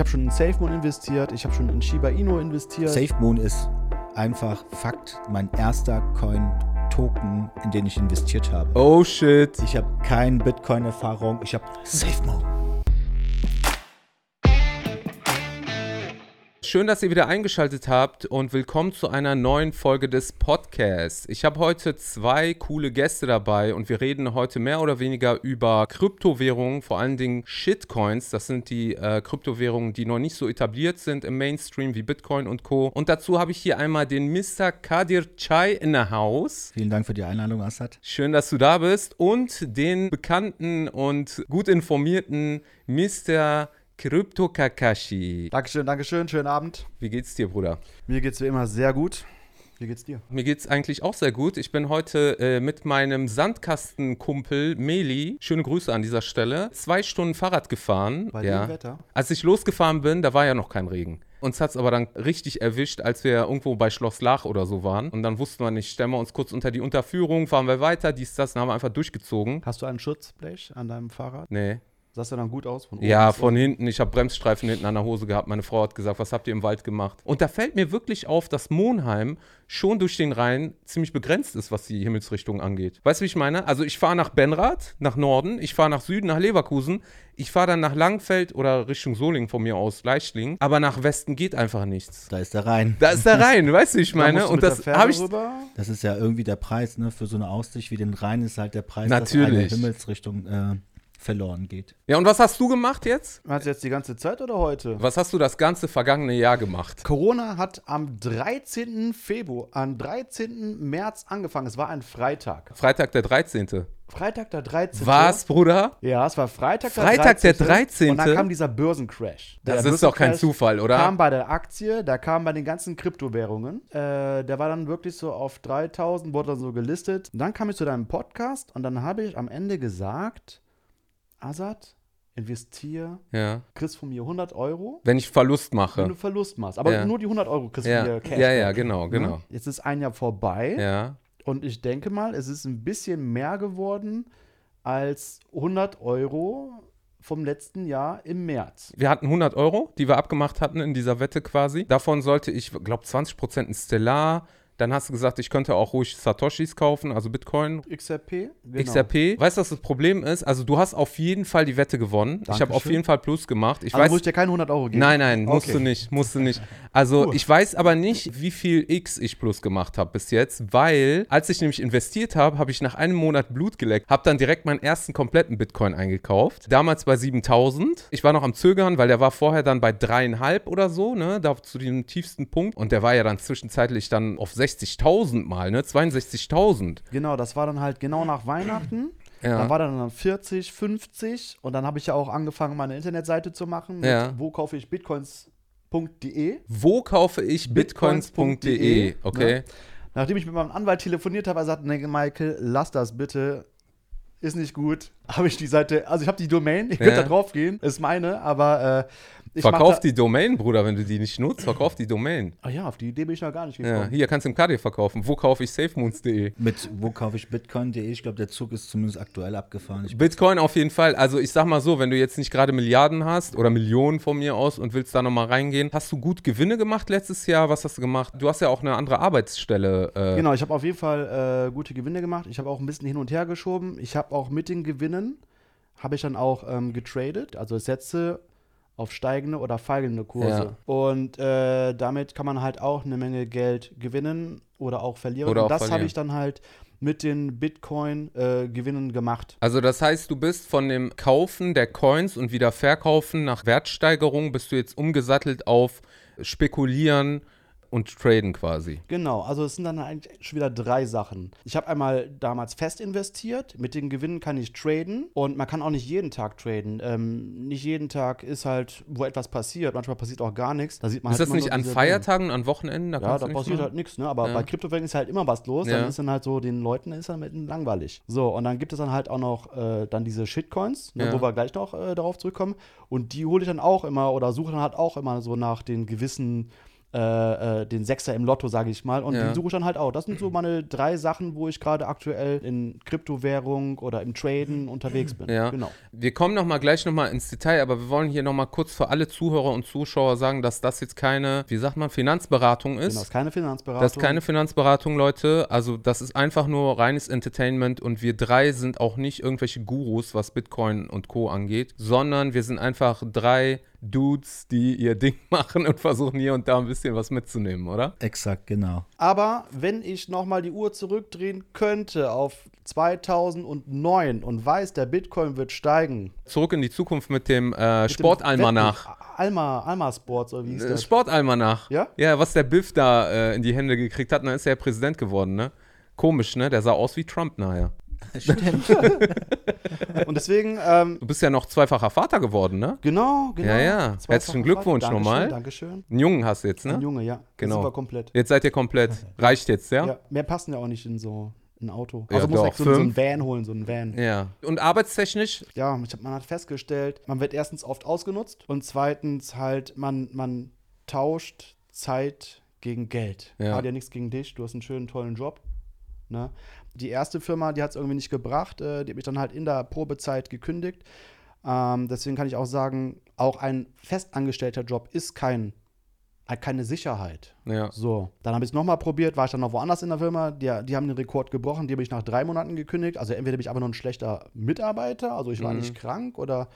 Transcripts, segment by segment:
Ich habe schon in SafeMoon investiert, ich habe schon in Shiba Inu investiert. SafeMoon ist einfach Fakt mein erster Coin Token, in den ich investiert habe. Oh shit. Ich habe keine Bitcoin-Erfahrung, ich habe SafeMoon. Schön, dass ihr wieder eingeschaltet habt und willkommen zu einer neuen Folge des Podcasts. Ich habe heute zwei coole Gäste dabei und wir reden heute mehr oder weniger über Kryptowährungen, vor allen Dingen Shitcoins. Das sind die äh, Kryptowährungen, die noch nicht so etabliert sind im Mainstream wie Bitcoin und Co. Und dazu habe ich hier einmal den Mr. Kadir Chai in der Haus. Vielen Dank für die Einladung, Assad. Schön, dass du da bist. Und den bekannten und gut informierten Mr. Krypto Kakashi. Dankeschön, Dankeschön, schönen Abend. Wie geht's dir, Bruder? Mir geht's wie immer sehr gut. Wie geht's dir? Mir geht's eigentlich auch sehr gut. Ich bin heute äh, mit meinem Sandkastenkumpel Meli, schöne Grüße an dieser Stelle, zwei Stunden Fahrrad gefahren. Bei ja. dem Wetter? Als ich losgefahren bin, da war ja noch kein Regen. Uns hat's aber dann richtig erwischt, als wir irgendwo bei Schloss Lach oder so waren. Und dann wussten wir nicht, stellen wir uns kurz unter die Unterführung, fahren wir weiter, dies, das, dann haben wir einfach durchgezogen. Hast du einen Schutzblech an deinem Fahrrad? Nee. Sah das dann gut aus? Von oben Ja, von unten? hinten. Ich habe Bremsstreifen hinten an der Hose gehabt. Meine Frau hat gesagt, was habt ihr im Wald gemacht? Und da fällt mir wirklich auf, dass Monheim schon durch den Rhein ziemlich begrenzt ist, was die Himmelsrichtung angeht. Weißt du, wie ich meine? Also ich fahre nach Benrath, nach Norden, ich fahre nach Süden, nach Leverkusen, ich fahre dann nach Langfeld oder Richtung Solingen von mir aus, Leichtling, aber nach Westen geht einfach nichts. Da ist der Rhein. Da ist der Rhein, weißt du, wie ich Da meine? du Und das habe ich rüber. Das ist ja irgendwie der Preis, ne? Für so eine Aussicht wie den Rhein ist halt der Preis, Natürlich. dass eine Himmelsrichtung äh, verloren geht. Ja, und was hast du gemacht jetzt? Meinst du jetzt die ganze Zeit oder heute? Was hast du das ganze vergangene Jahr gemacht? Corona hat am 13. Februar, am 13. März angefangen. Es war ein Freitag. Freitag der 13. Freitag der 13. Was, Bruder? Ja, es war Freitag der Freitag der 13. Und dann 13.. kam dieser Börsencrash. Der Das ist doch kein Zufall, oder? kam bei der Aktie, der kam bei den ganzen Kryptowährungen. Äh, der war dann wirklich so auf 3000, wurde dann so gelistet. Und dann kam ich zu deinem Podcast und dann habe ich am Ende gesagt, Azad, investier, Ja. kriegst von mir 100 Euro, Wenn ich Verlust wenn mache. du Verlust machst. Aber Ja. nur die 100 Euro kriegst Ja, von mir Cash. ja, ja, genau, genau. Jetzt ist ein Jahr vorbei Ja. und ich denke mal, es ist ein bisschen mehr geworden als 100 Euro vom letzten Jahr im März. Wir hatten 100 Euro, die wir abgemacht hatten in dieser Wette quasi. Davon sollte ich, glaube 20% ein Stellar. Dann hast du gesagt, ich könnte auch ruhig Satoshis kaufen, also Bitcoin. XRP? Genau. XRP. Weißt du, was das Problem ist? Also, du hast auf jeden Fall die Wette gewonnen. Ich habe auf Dankeschön. jeden Fall Plus gemacht. Ich also weiß, muss ich dir keine 100 Euro geben? Nein, nein, musst Okay. du nicht, musst du nicht. Also Gut. ich weiß aber nicht, wie viel X ich plus gemacht habe bis jetzt, weil als ich nämlich investiert habe, habe ich nach einem Monat Blut geleckt, habe dann direkt meinen ersten kompletten Bitcoin eingekauft. Damals bei 7000. Ich war noch am Zögern, weil der war vorher dann bei dreieinhalb oder so, ne, da zu dem tiefsten Punkt. Und der war ja dann zwischenzeitlich dann auf 60.000 mal, ne, 62.000. Genau, das war dann halt genau nach Weihnachten. Ja. Dann war dann 40, 50 und dann habe ich ja auch angefangen, meine Internetseite zu machen. Mit Ja. Wo kaufe ich bitcoins.de. Wo kaufe ich bitcoins.de? Bitcoins.de, Okay. ne? Nachdem ich mit meinem Anwalt telefoniert habe, er sagt, nee, Michael, lass das bitte. Ist nicht gut. Habe ich die Seite, also ich habe die Domain, ihr könnt Ja. da drauf gehen, ist meine, aber äh, ich Verkauf die Domain, Bruder, wenn du die nicht nutzt, verkauf die Domain. Ah ja, auf die Idee bin ich noch gar nicht Ja, gekommen. hier kannst du im KD verkaufen. Wo kaufe ich safemoons.de? Mit wo kaufe ich Bitcoin.de? Ich glaube, der Zug ist zumindest aktuell abgefahren. Ich, Bitcoin auf jeden Fall. Also ich sag mal so, wenn du jetzt nicht gerade Milliarden hast oder Millionen von mir aus und willst da nochmal reingehen, hast du gut Gewinne gemacht letztes Jahr? Was hast du gemacht? Du hast ja auch eine andere Arbeitsstelle. Äh, Genau, ich habe auf jeden Fall äh, gute Gewinne gemacht. Ich habe auch ein bisschen hin und her geschoben. Ich habe auch mit den Gewinnen, habe ich dann auch ähm, getradet, also Sätze auf steigende oder fallende Kurse. Und äh, damit kann man halt auch eine Menge Geld gewinnen oder auch verlieren. Oder auch und das habe ich dann halt mit den Bitcoin-Gewinnen gemacht. Also das heißt, du bist von dem Kaufen der Coins und wieder Verkaufen nach Wertsteigerung, bist du jetzt umgesattelt auf Spekulieren und Traden quasi. Genau, also es sind dann eigentlich schon wieder drei Sachen. Ich habe einmal damals fest investiert, mit den Gewinnen kann ich traden und man kann auch nicht jeden Tag traden. Ähm, nicht jeden Tag ist halt, wo etwas passiert, manchmal passiert auch gar nichts. Da sieht man Ist halt das nicht an Feiertagen, an Wochenenden? Ja, da du nichts passiert machen? halt nichts, ne? Aber Ja. bei Kryptowährungen ist halt immer was los. Ja. Dann ist dann halt so, den Leuten ist dann mit langweilig. So, und dann gibt es dann halt auch noch äh, dann diese Shitcoins, ne, Ja. wo wir gleich noch äh, darauf zurückkommen. Und die hole ich dann auch immer oder suche dann halt auch immer so nach den gewissen äh, äh, den Sechser im Lotto, sage ich mal. Und Ja. den suche ich dann halt auch. Das sind so meine drei Sachen, wo ich gerade aktuell in Kryptowährung oder im Traden unterwegs bin. Ja. Genau. Wir kommen noch mal gleich noch mal ins Detail, aber wir wollen hier noch mal kurz für alle Zuhörer und Zuschauer sagen, dass das jetzt keine, wie sagt man, Finanzberatung ist. Genau, das ist keine Finanzberatung. Das ist keine Finanzberatung, Leute. Also das ist einfach nur reines Entertainment und wir drei sind auch nicht irgendwelche Gurus, was Bitcoin und Co. angeht, sondern wir sind einfach drei Dudes, die ihr Ding machen und versuchen hier und da ein bisschen was mitzunehmen, oder? Exakt, genau. Aber wenn ich nochmal die Uhr zurückdrehen könnte auf 2009 und weiß, der Bitcoin wird steigen. Zurück in die Zukunft mit dem äh, Sportalmanach. Alma, Alma Sports oder wie hieß Äh, das? Sportalmanach. Ja? Ja, was der Biff da äh, in die Hände gekriegt hat, dann ist er ja Präsident geworden, ne? Komisch, ne? Der sah aus wie Trump nachher. Stimmt. Und deswegen, ähm, Du bist ja noch zweifacher Vater geworden, ne? genau, genau. Ja, ja. Herzlichen Glückwunsch Vater. nochmal. Dankeschön. Einen Jungen hast du jetzt, Ein ne? Junge, ja. Genau. Jetzt sind wir komplett. Jetzt seid ihr komplett. Reicht jetzt, ja? Ja. mehr passen ja auch nicht in so ein Auto. Ja, Also muss doch, so, so ein. Van holen, so ein Van. Ja. Und arbeitstechnisch? Ja, ich hab, man hat festgestellt, man wird erstens oft ausgenutzt und zweitens halt, man, man tauscht Zeit gegen Geld. Ja. Hat ja nichts gegen dich, du hast einen schönen, tollen Job. Ne? Die erste Firma, die hat es irgendwie nicht gebracht, äh, die hat mich dann halt in der Probezeit gekündigt. Ähm, deswegen kann ich auch sagen, auch ein festangestellter Job ist kein, keine Sicherheit. Ja. So, dann habe ich es nochmal probiert, war ich dann noch woanders in der Firma, die, die haben den Rekord gebrochen, die habe ich nach drei Monaten gekündigt. Also entweder bin ich einfach nur ein schlechter Mitarbeiter, also ich war Mhm. nicht krank oder,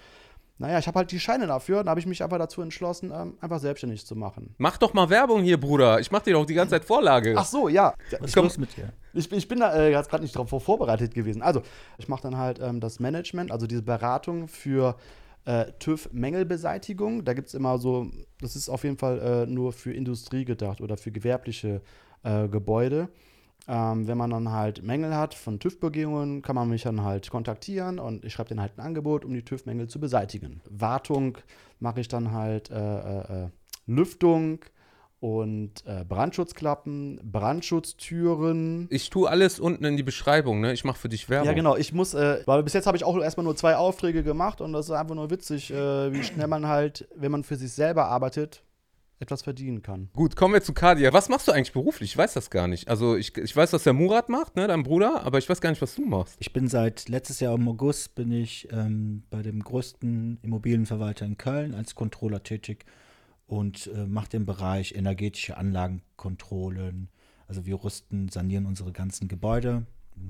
naja, ich habe halt die Scheine dafür, dann habe ich mich einfach dazu entschlossen, ähm, einfach selbstständig zu machen. Mach doch mal Werbung hier, Bruder. Ich mach dir doch die ganze Zeit Vorlage. Ach so, ja. Was Komm. los mit dir? Ich, ich bin da äh, gerade nicht darauf vorbereitet gewesen. Also, ich mache dann halt ähm, das Management, also diese Beratung für äh, TÜV-Mängelbeseitigung. Da gibt es immer so, das ist auf jeden Fall äh, nur für Industrie gedacht oder für gewerbliche äh, Gebäude. Ähm, wenn man dann halt Mängel hat von TÜV-Begehungen, kann man mich dann halt kontaktieren und ich schreibe dann halt ein Angebot, um die TÜV-Mängel zu beseitigen. Wartung mache ich dann halt äh, äh, äh, Lüftung und äh, Brandschutzklappen, Brandschutztüren. Ich tue alles unten in die Beschreibung, ne? Ich mach für dich Werbung. Ja, genau. Ich muss, äh, weil bis jetzt habe ich auch erstmal nur zwei Aufträge gemacht und das ist einfach nur witzig, äh, wie schnell man halt, wenn man für sich selber arbeitet, etwas verdienen kann. Gut, kommen wir zu Kadia. Was machst du eigentlich beruflich? Ich weiß das gar nicht. Also ich, ich weiß, was der Murat macht, ne, dein Bruder, aber ich weiß gar nicht, was du machst. Ich bin seit letztes Jahr im August bin ich ähm, bei dem größten Immobilienverwalter in Köln als Controller tätig und äh, mache den Bereich energetische Anlagenkontrollen. Also wir rüsten, sanieren unsere ganzen Gebäude.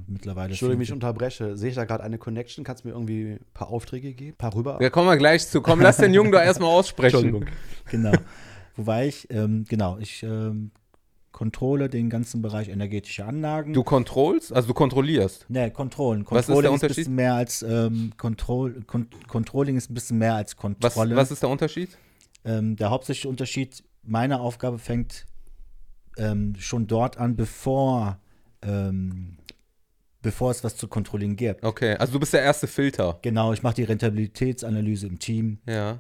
Mittlerweile Entschuldigung, wenn ich sind- unterbreche. Sehe ich da gerade eine Connection? Kannst du mir irgendwie ein paar Aufträge geben? Ein paar rüber? Ja, kommen wir gleich zu. Komm, lass den Jungen doch erstmal aussprechen. Entschuldigung. Genau. Wobei ich, ähm, genau, ich ähm, kontrolle den ganzen Bereich energetische Anlagen. Du kontrollst, also du kontrollierst. Ne, Controllen. Was ist der Controlling ein Unterschied? bisschen mehr als ähm, Control, Con Controlling ist ein bisschen mehr als Was, Kontrolle. was ist der Unterschied? Ähm, der hauptsächliche Unterschied, meine Aufgabe fängt ähm, schon dort an, bevor, ähm, bevor es was zu kontrollieren gibt. Okay, also du bist der erste Filter. Genau, ich mache die Rentabilitätsanalyse im Team, Ja.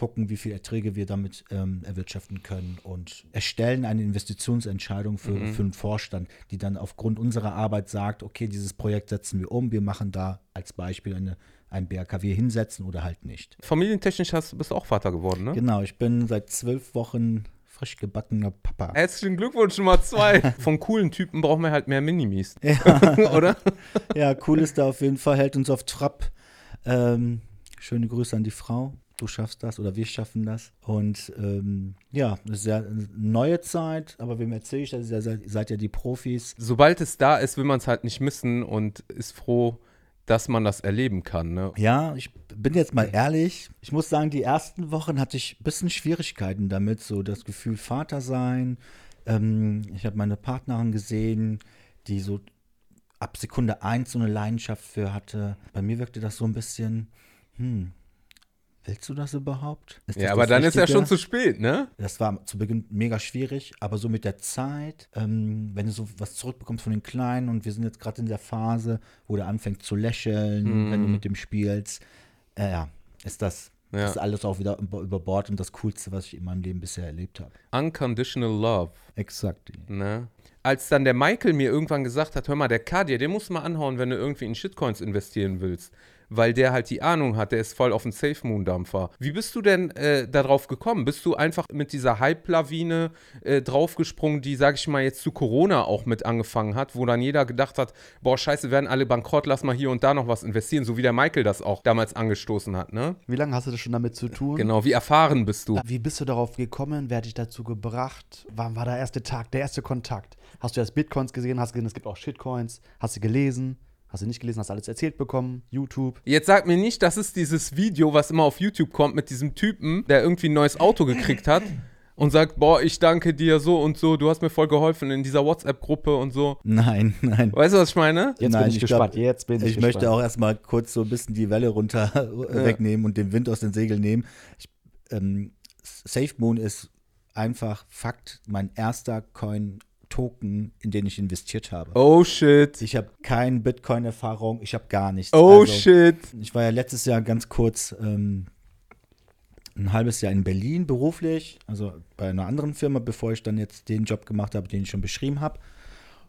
Gucken, wie viele Erträge wir damit ähm, erwirtschaften können und erstellen eine Investitionsentscheidung für, Mhm. für einen Vorstand, die dann aufgrund unserer Arbeit sagt, okay, dieses Projekt setzen wir um, wir machen da als Beispiel eine, ein BRKW hinsetzen oder halt nicht. Familientechnisch hast, bist du auch Vater geworden, ne? Genau, ich bin seit zwölf Wochen frisch gebackener Papa. Herzlichen Glückwunsch Nummer zwei. Von coolen Typen brauchen wir halt mehr Minimis. Oder? Ja, cool ist da auf jeden Fall, hält uns auf Trab. Ähm, schöne Grüße an die Frau. Du schaffst das oder wir schaffen das. Und ähm, ja, das ist ja eine neue Zeit, aber wem erzähle ich das? Ihr seid, ja die Profis. Sobald es da ist, will man es halt nicht missen und ist froh, dass man das erleben kann. Ne? Ja, ich bin jetzt mal ehrlich. Ich muss sagen, die ersten Wochen hatte ich ein bisschen Schwierigkeiten damit, so das Gefühl Vater sein. Ähm, ich habe meine Partnerin gesehen, die so ab Sekunde eins so eine Leidenschaft für hatte. Bei mir wirkte das so ein bisschen, hm, willst du das überhaupt? Ist Ja, das aber das dann ist ja Richtige? schon zu spät, ne? Das war zu Beginn mega schwierig, aber so mit der Zeit, ähm, wenn du so was zurückbekommst von den Kleinen und wir sind jetzt gerade in der Phase, wo der anfängt zu lächeln, wenn du mit dem spielst, äh, ja, ist das, Ja. ist alles auch wieder über über Bord und das Coolste, was ich in meinem Leben bisher erlebt habe. Unconditional Love. Exakt. Ne? Als dann der Michael mir irgendwann gesagt hat, hör mal, der Kadir, den musst du mal anhauen, wenn du irgendwie in Shitcoins investieren willst. Weil der halt die Ahnung hat, der ist voll auf dem Safe Moon Dampfer. Wie bist du denn äh, darauf gekommen? Bist du einfach mit dieser Hype-Lawine äh, draufgesprungen, die, sag ich mal, jetzt zu Corona auch mit angefangen hat, wo dann jeder gedacht hat, boah, scheiße, werden alle bankrott, lass mal hier und da noch was investieren, so wie der Michael das auch damals angestoßen hat, ne? Wie lange hast du das schon damit zu tun? Genau, wie erfahren bist du? Wie bist du darauf gekommen? Wer hat dich dazu gebracht? Wann war der erste Tag, der erste Kontakt? Hast du erst Bitcoins gesehen? Hast du gesehen, es gibt auch Shitcoins? Hast du gelesen? Hast du nicht gelesen, hast alles erzählt bekommen, YouTube. Jetzt sag mir nicht, das ist dieses Video, was immer auf YouTube kommt mit diesem Typen, der irgendwie ein neues Auto gekriegt hat und sagt, boah, ich danke dir so und so, du hast mir voll geholfen in dieser WhatsApp-Gruppe und so. Nein, nein. Weißt du, was ich meine? Jetzt Nein, bin ich, ich gespannt. glaub, Jetzt bin ich, Ich gespannt. möchte auch erstmal kurz so ein bisschen die Welle runter äh, wegnehmen und den Wind aus den Segeln nehmen. Ich, ähm, SafeMoon ist einfach Fakt mein erster Coin-Token, in den ich investiert habe. Oh shit. Ich habe keine Bitcoin-Erfahrung, ich habe gar nichts. Oh Also, shit. Ich war ja letztes Jahr ganz kurz ähm, ein halbes Jahr in Berlin beruflich, also bei einer anderen Firma, bevor ich dann jetzt den Job gemacht habe, den ich schon beschrieben habe.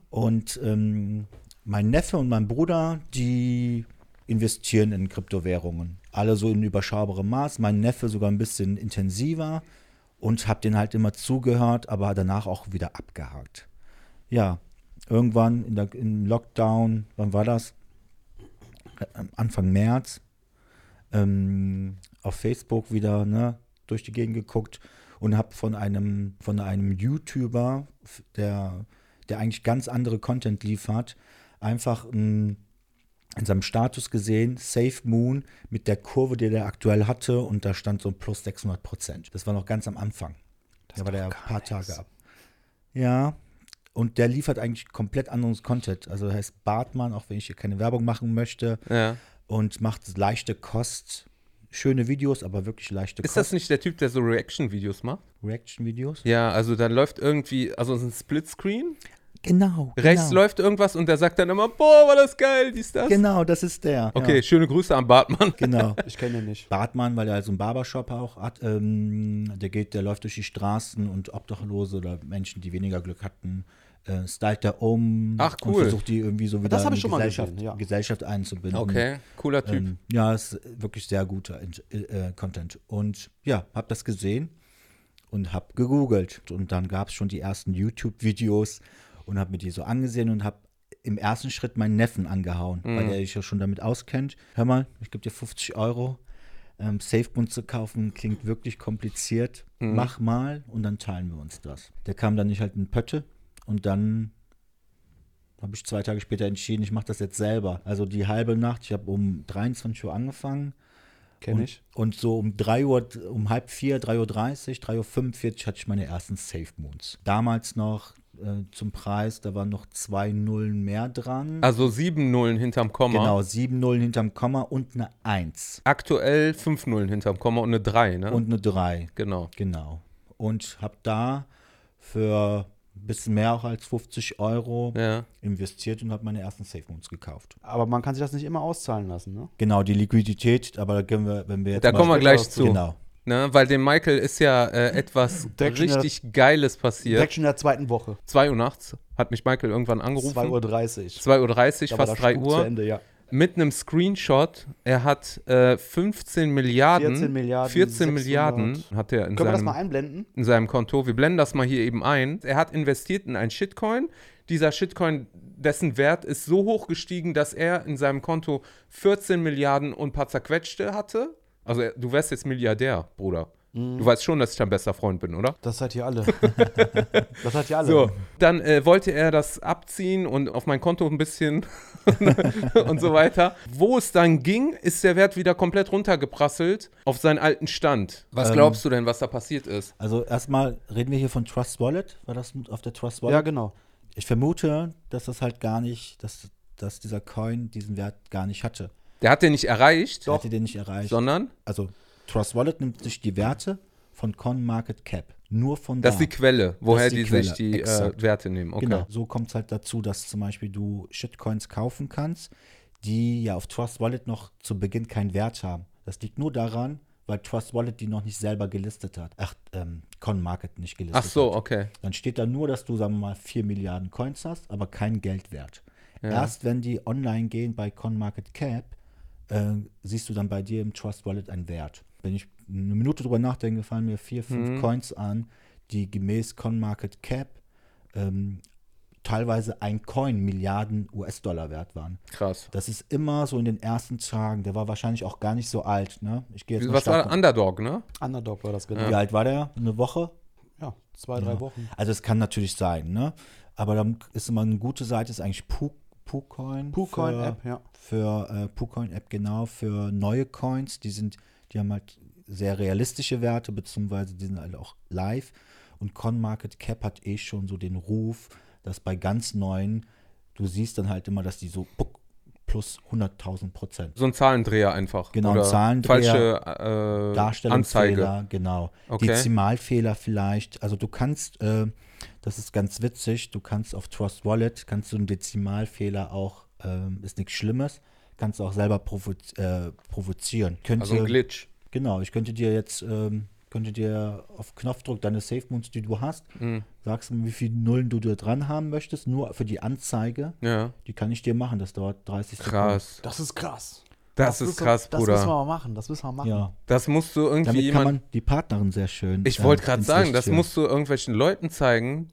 Und ähm, mein Neffe und mein Bruder, die investieren in Kryptowährungen. Alle so in überschaubarem Maß. Mein Neffe sogar ein bisschen intensiver und habe den halt immer zugehört, aber danach auch wieder abgehakt. Ja, irgendwann in der, im Lockdown, wann war das? Äh, Anfang März, ähm, auf Facebook wieder ne, durch die Gegend geguckt und habe von einem, von einem YouTuber, der, der eigentlich ganz andere Content liefert, einfach ein, in seinem Status gesehen, Safe Moon mit der Kurve, die der aktuell hatte und da stand so ein plus 600 Prozent. Das war noch ganz am Anfang. da war der ein paar Tage ab. Ja, und der liefert eigentlich komplett anderes Content. Also er heißt Bartmann, auch wenn ich hier keine Werbung machen möchte Ja. und macht leichte Kost. Schöne Videos, aber wirklich leichte Ist Kost. das nicht der Typ, der so Reaction-Videos macht? Reaction-Videos? Ja, also dann läuft irgendwie, also so ein Splitscreen. Genau. Rechts genau. läuft irgendwas und der sagt dann immer, boah, war das geil, dies, das. Genau, das ist der. Okay, Ja, schöne Grüße an Bartmann. genau. Ich kenne den nicht. Bartmann, weil er also einen Barbershop auch hat, ähm, der geht, der läuft durch die Straßen und Obdachlose oder Menschen, die weniger Glück hatten, äh, stylt er um Ach, und cool. versucht die irgendwie so wieder Das hab in ich die schon mal Gesellschaft, gesehen, ja. Gesellschaft einzubinden. Okay, cooler Typ. Ähm, ja, ist wirklich sehr guter äh, äh, Content. Und ja, hab das gesehen und hab gegoogelt. Und dann gab es schon die ersten YouTube-Videos und hab mir die so angesehen und hab im ersten Schritt meinen Neffen angehauen, weil der sich ja schon damit auskennt. Hör mal, ich gebe dir 50 Euro. Ähm, Safebund zu kaufen klingt wirklich kompliziert. Mach mal und dann teilen wir uns das. Der kam dann nicht halt in Pötte und dann habe ich zwei Tage später entschieden, ich mache das jetzt selber. Also die halbe Nacht, ich habe um 23 Uhr angefangen. Kenne und, ich. Und so um 3 Uhr, um halb vier, 3.30 Uhr, 3.45 Uhr hatte ich meine ersten Safe Moons. Damals noch äh, zum Preis, da waren noch zwei Nullen mehr dran. Also sieben Nullen hinterm Komma. Genau, sieben Nullen hinterm Komma und eine 1 Aktuell fünf Nullen hinterm Komma und eine 3, ne? und eine 3. genau. Genau. Und habe da für ein bisschen mehr auch als 50 Euro Ja. investiert und habe meine ersten Safe Moons gekauft. Aber man kann sich das nicht immer auszahlen lassen, ne? Genau, die Liquidität, aber da können wir, wenn wir jetzt Da kommen wir gleich zu. Genau. Ne? Weil dem Michael ist ja äh, etwas schon richtig Geiles passiert. Direkt schon in der zweiten Woche. 2 Uhr nachts hat mich Michael irgendwann angerufen. 2.30 Uhr. 2.30 Uhr, fast der 3 Spuk Zu Uhr. Ende, ja. Mit einem Screenshot. Er hat äh, 15 Milliarden. 14 Milliarden, 14 600. Milliarden hat er in Können wir das seinem mal einblenden? in seinem Konto. Wir blenden das mal hier eben ein. Er hat investiert in ein Shitcoin. Dieser Shitcoin, dessen Wert ist so hoch gestiegen, dass er in seinem Konto 14 Milliarden und ein paar zerquetschte hatte. Also du wärst jetzt Milliardär, Bruder. Du weißt schon, dass ich dein bester Freund bin, oder? Das seid ihr alle. das seid ihr alle. So, dann äh, wollte er das abziehen und auf mein Konto ein bisschen und so weiter. Wo es dann ging, ist der Wert wieder komplett runtergeprasselt auf seinen alten Stand. Was Ähm, glaubst du denn, was da passiert ist? Also erstmal reden wir hier von Trust Wallet. War das auf der Trust Wallet? Ja, genau. Ich vermute, dass das halt gar nicht, dass, dass dieser Coin diesen Wert gar nicht hatte. Der hat den nicht erreicht, Der hatte den nicht erreicht. sondern also Trust Wallet nimmt sich die Werte von CoinMarketCap. Nur von das da. ist die Quelle, woher die die, Quelle, sich die äh. Werte nehmen. Okay. Genau. So kommt es halt dazu, dass zum Beispiel du Shitcoins kaufen kannst, die ja auf Trust Wallet noch zu Beginn keinen Wert haben. Das liegt nur daran, weil Trust Wallet die noch nicht selber gelistet hat. Ach, ähm, CoinMarket nicht gelistet Ach so, hat. okay. Dann steht da nur, dass du, sagen wir mal, 4 Milliarden Coins hast, aber kein Geldwert. Ja. Erst wenn die online gehen bei CoinMarketCap, äh, siehst du dann bei dir im Trust Wallet einen Wert. Wenn ich eine Minute drüber nachdenke, fallen mir vier, fünf Mhm. Coins an, die gemäß CoinMarketCap ähm, teilweise ein Coin Milliarden US-Dollar wert waren. Krass. Das ist immer so in den ersten Tagen. Der war wahrscheinlich auch gar nicht so alt. Ne? Ich gehe jetzt mal Was war stark- Underdog, ne? Underdog war das genau. Wie alt war der? Eine Woche? Ja, zwei, drei Ja. Wochen. Also es kann natürlich sein, ne? Aber dann ist immer eine gute Seite, ist eigentlich Pu- PuCoin. PuCoin für- App, ja. Für äh, PuCoin App, genau, für neue Coins. Die sind, die haben halt sehr realistische Werte, beziehungsweise die sind halt auch live. Und CoinMarketCap hat eh schon so den Ruf, dass bei ganz neuen, du siehst dann halt immer, dass die so puck, plus 100.000 Prozent. So ein Zahlendreher einfach. Genau, ein Oder Zahlendreher, Falsche äh, Darstellungsfehler, Anzeige. genau. Okay. Dezimalfehler vielleicht. Also du kannst, äh, das ist ganz witzig, du kannst auf Trust Wallet, kannst du einen Dezimalfehler auch, ähm, ist nichts Schlimmes, kannst du auch selber provo äh, provozieren. Könnte, Also ein Glitch. Genau, ich könnte dir jetzt, ähm, könnte dir auf Knopfdruck deine Safe Moons, die du hast, Mhm. sagst du mir, wie viele Nullen du da dran haben möchtest, nur für die Anzeige, Ja. die kann ich dir machen, das dauert 30 Sekunden. Krass. Das ist krass. Das, ist müssen- krass, Das müssen wir Bruder. mal machen. Das müssen wir machen. Ja, Das musst du irgendwie damit kann jemand. man die Partnerin sehr schön. Ich äh, wollte gerade ins sagen, Licht das führen. musst du irgendwelchen Leuten zeigen,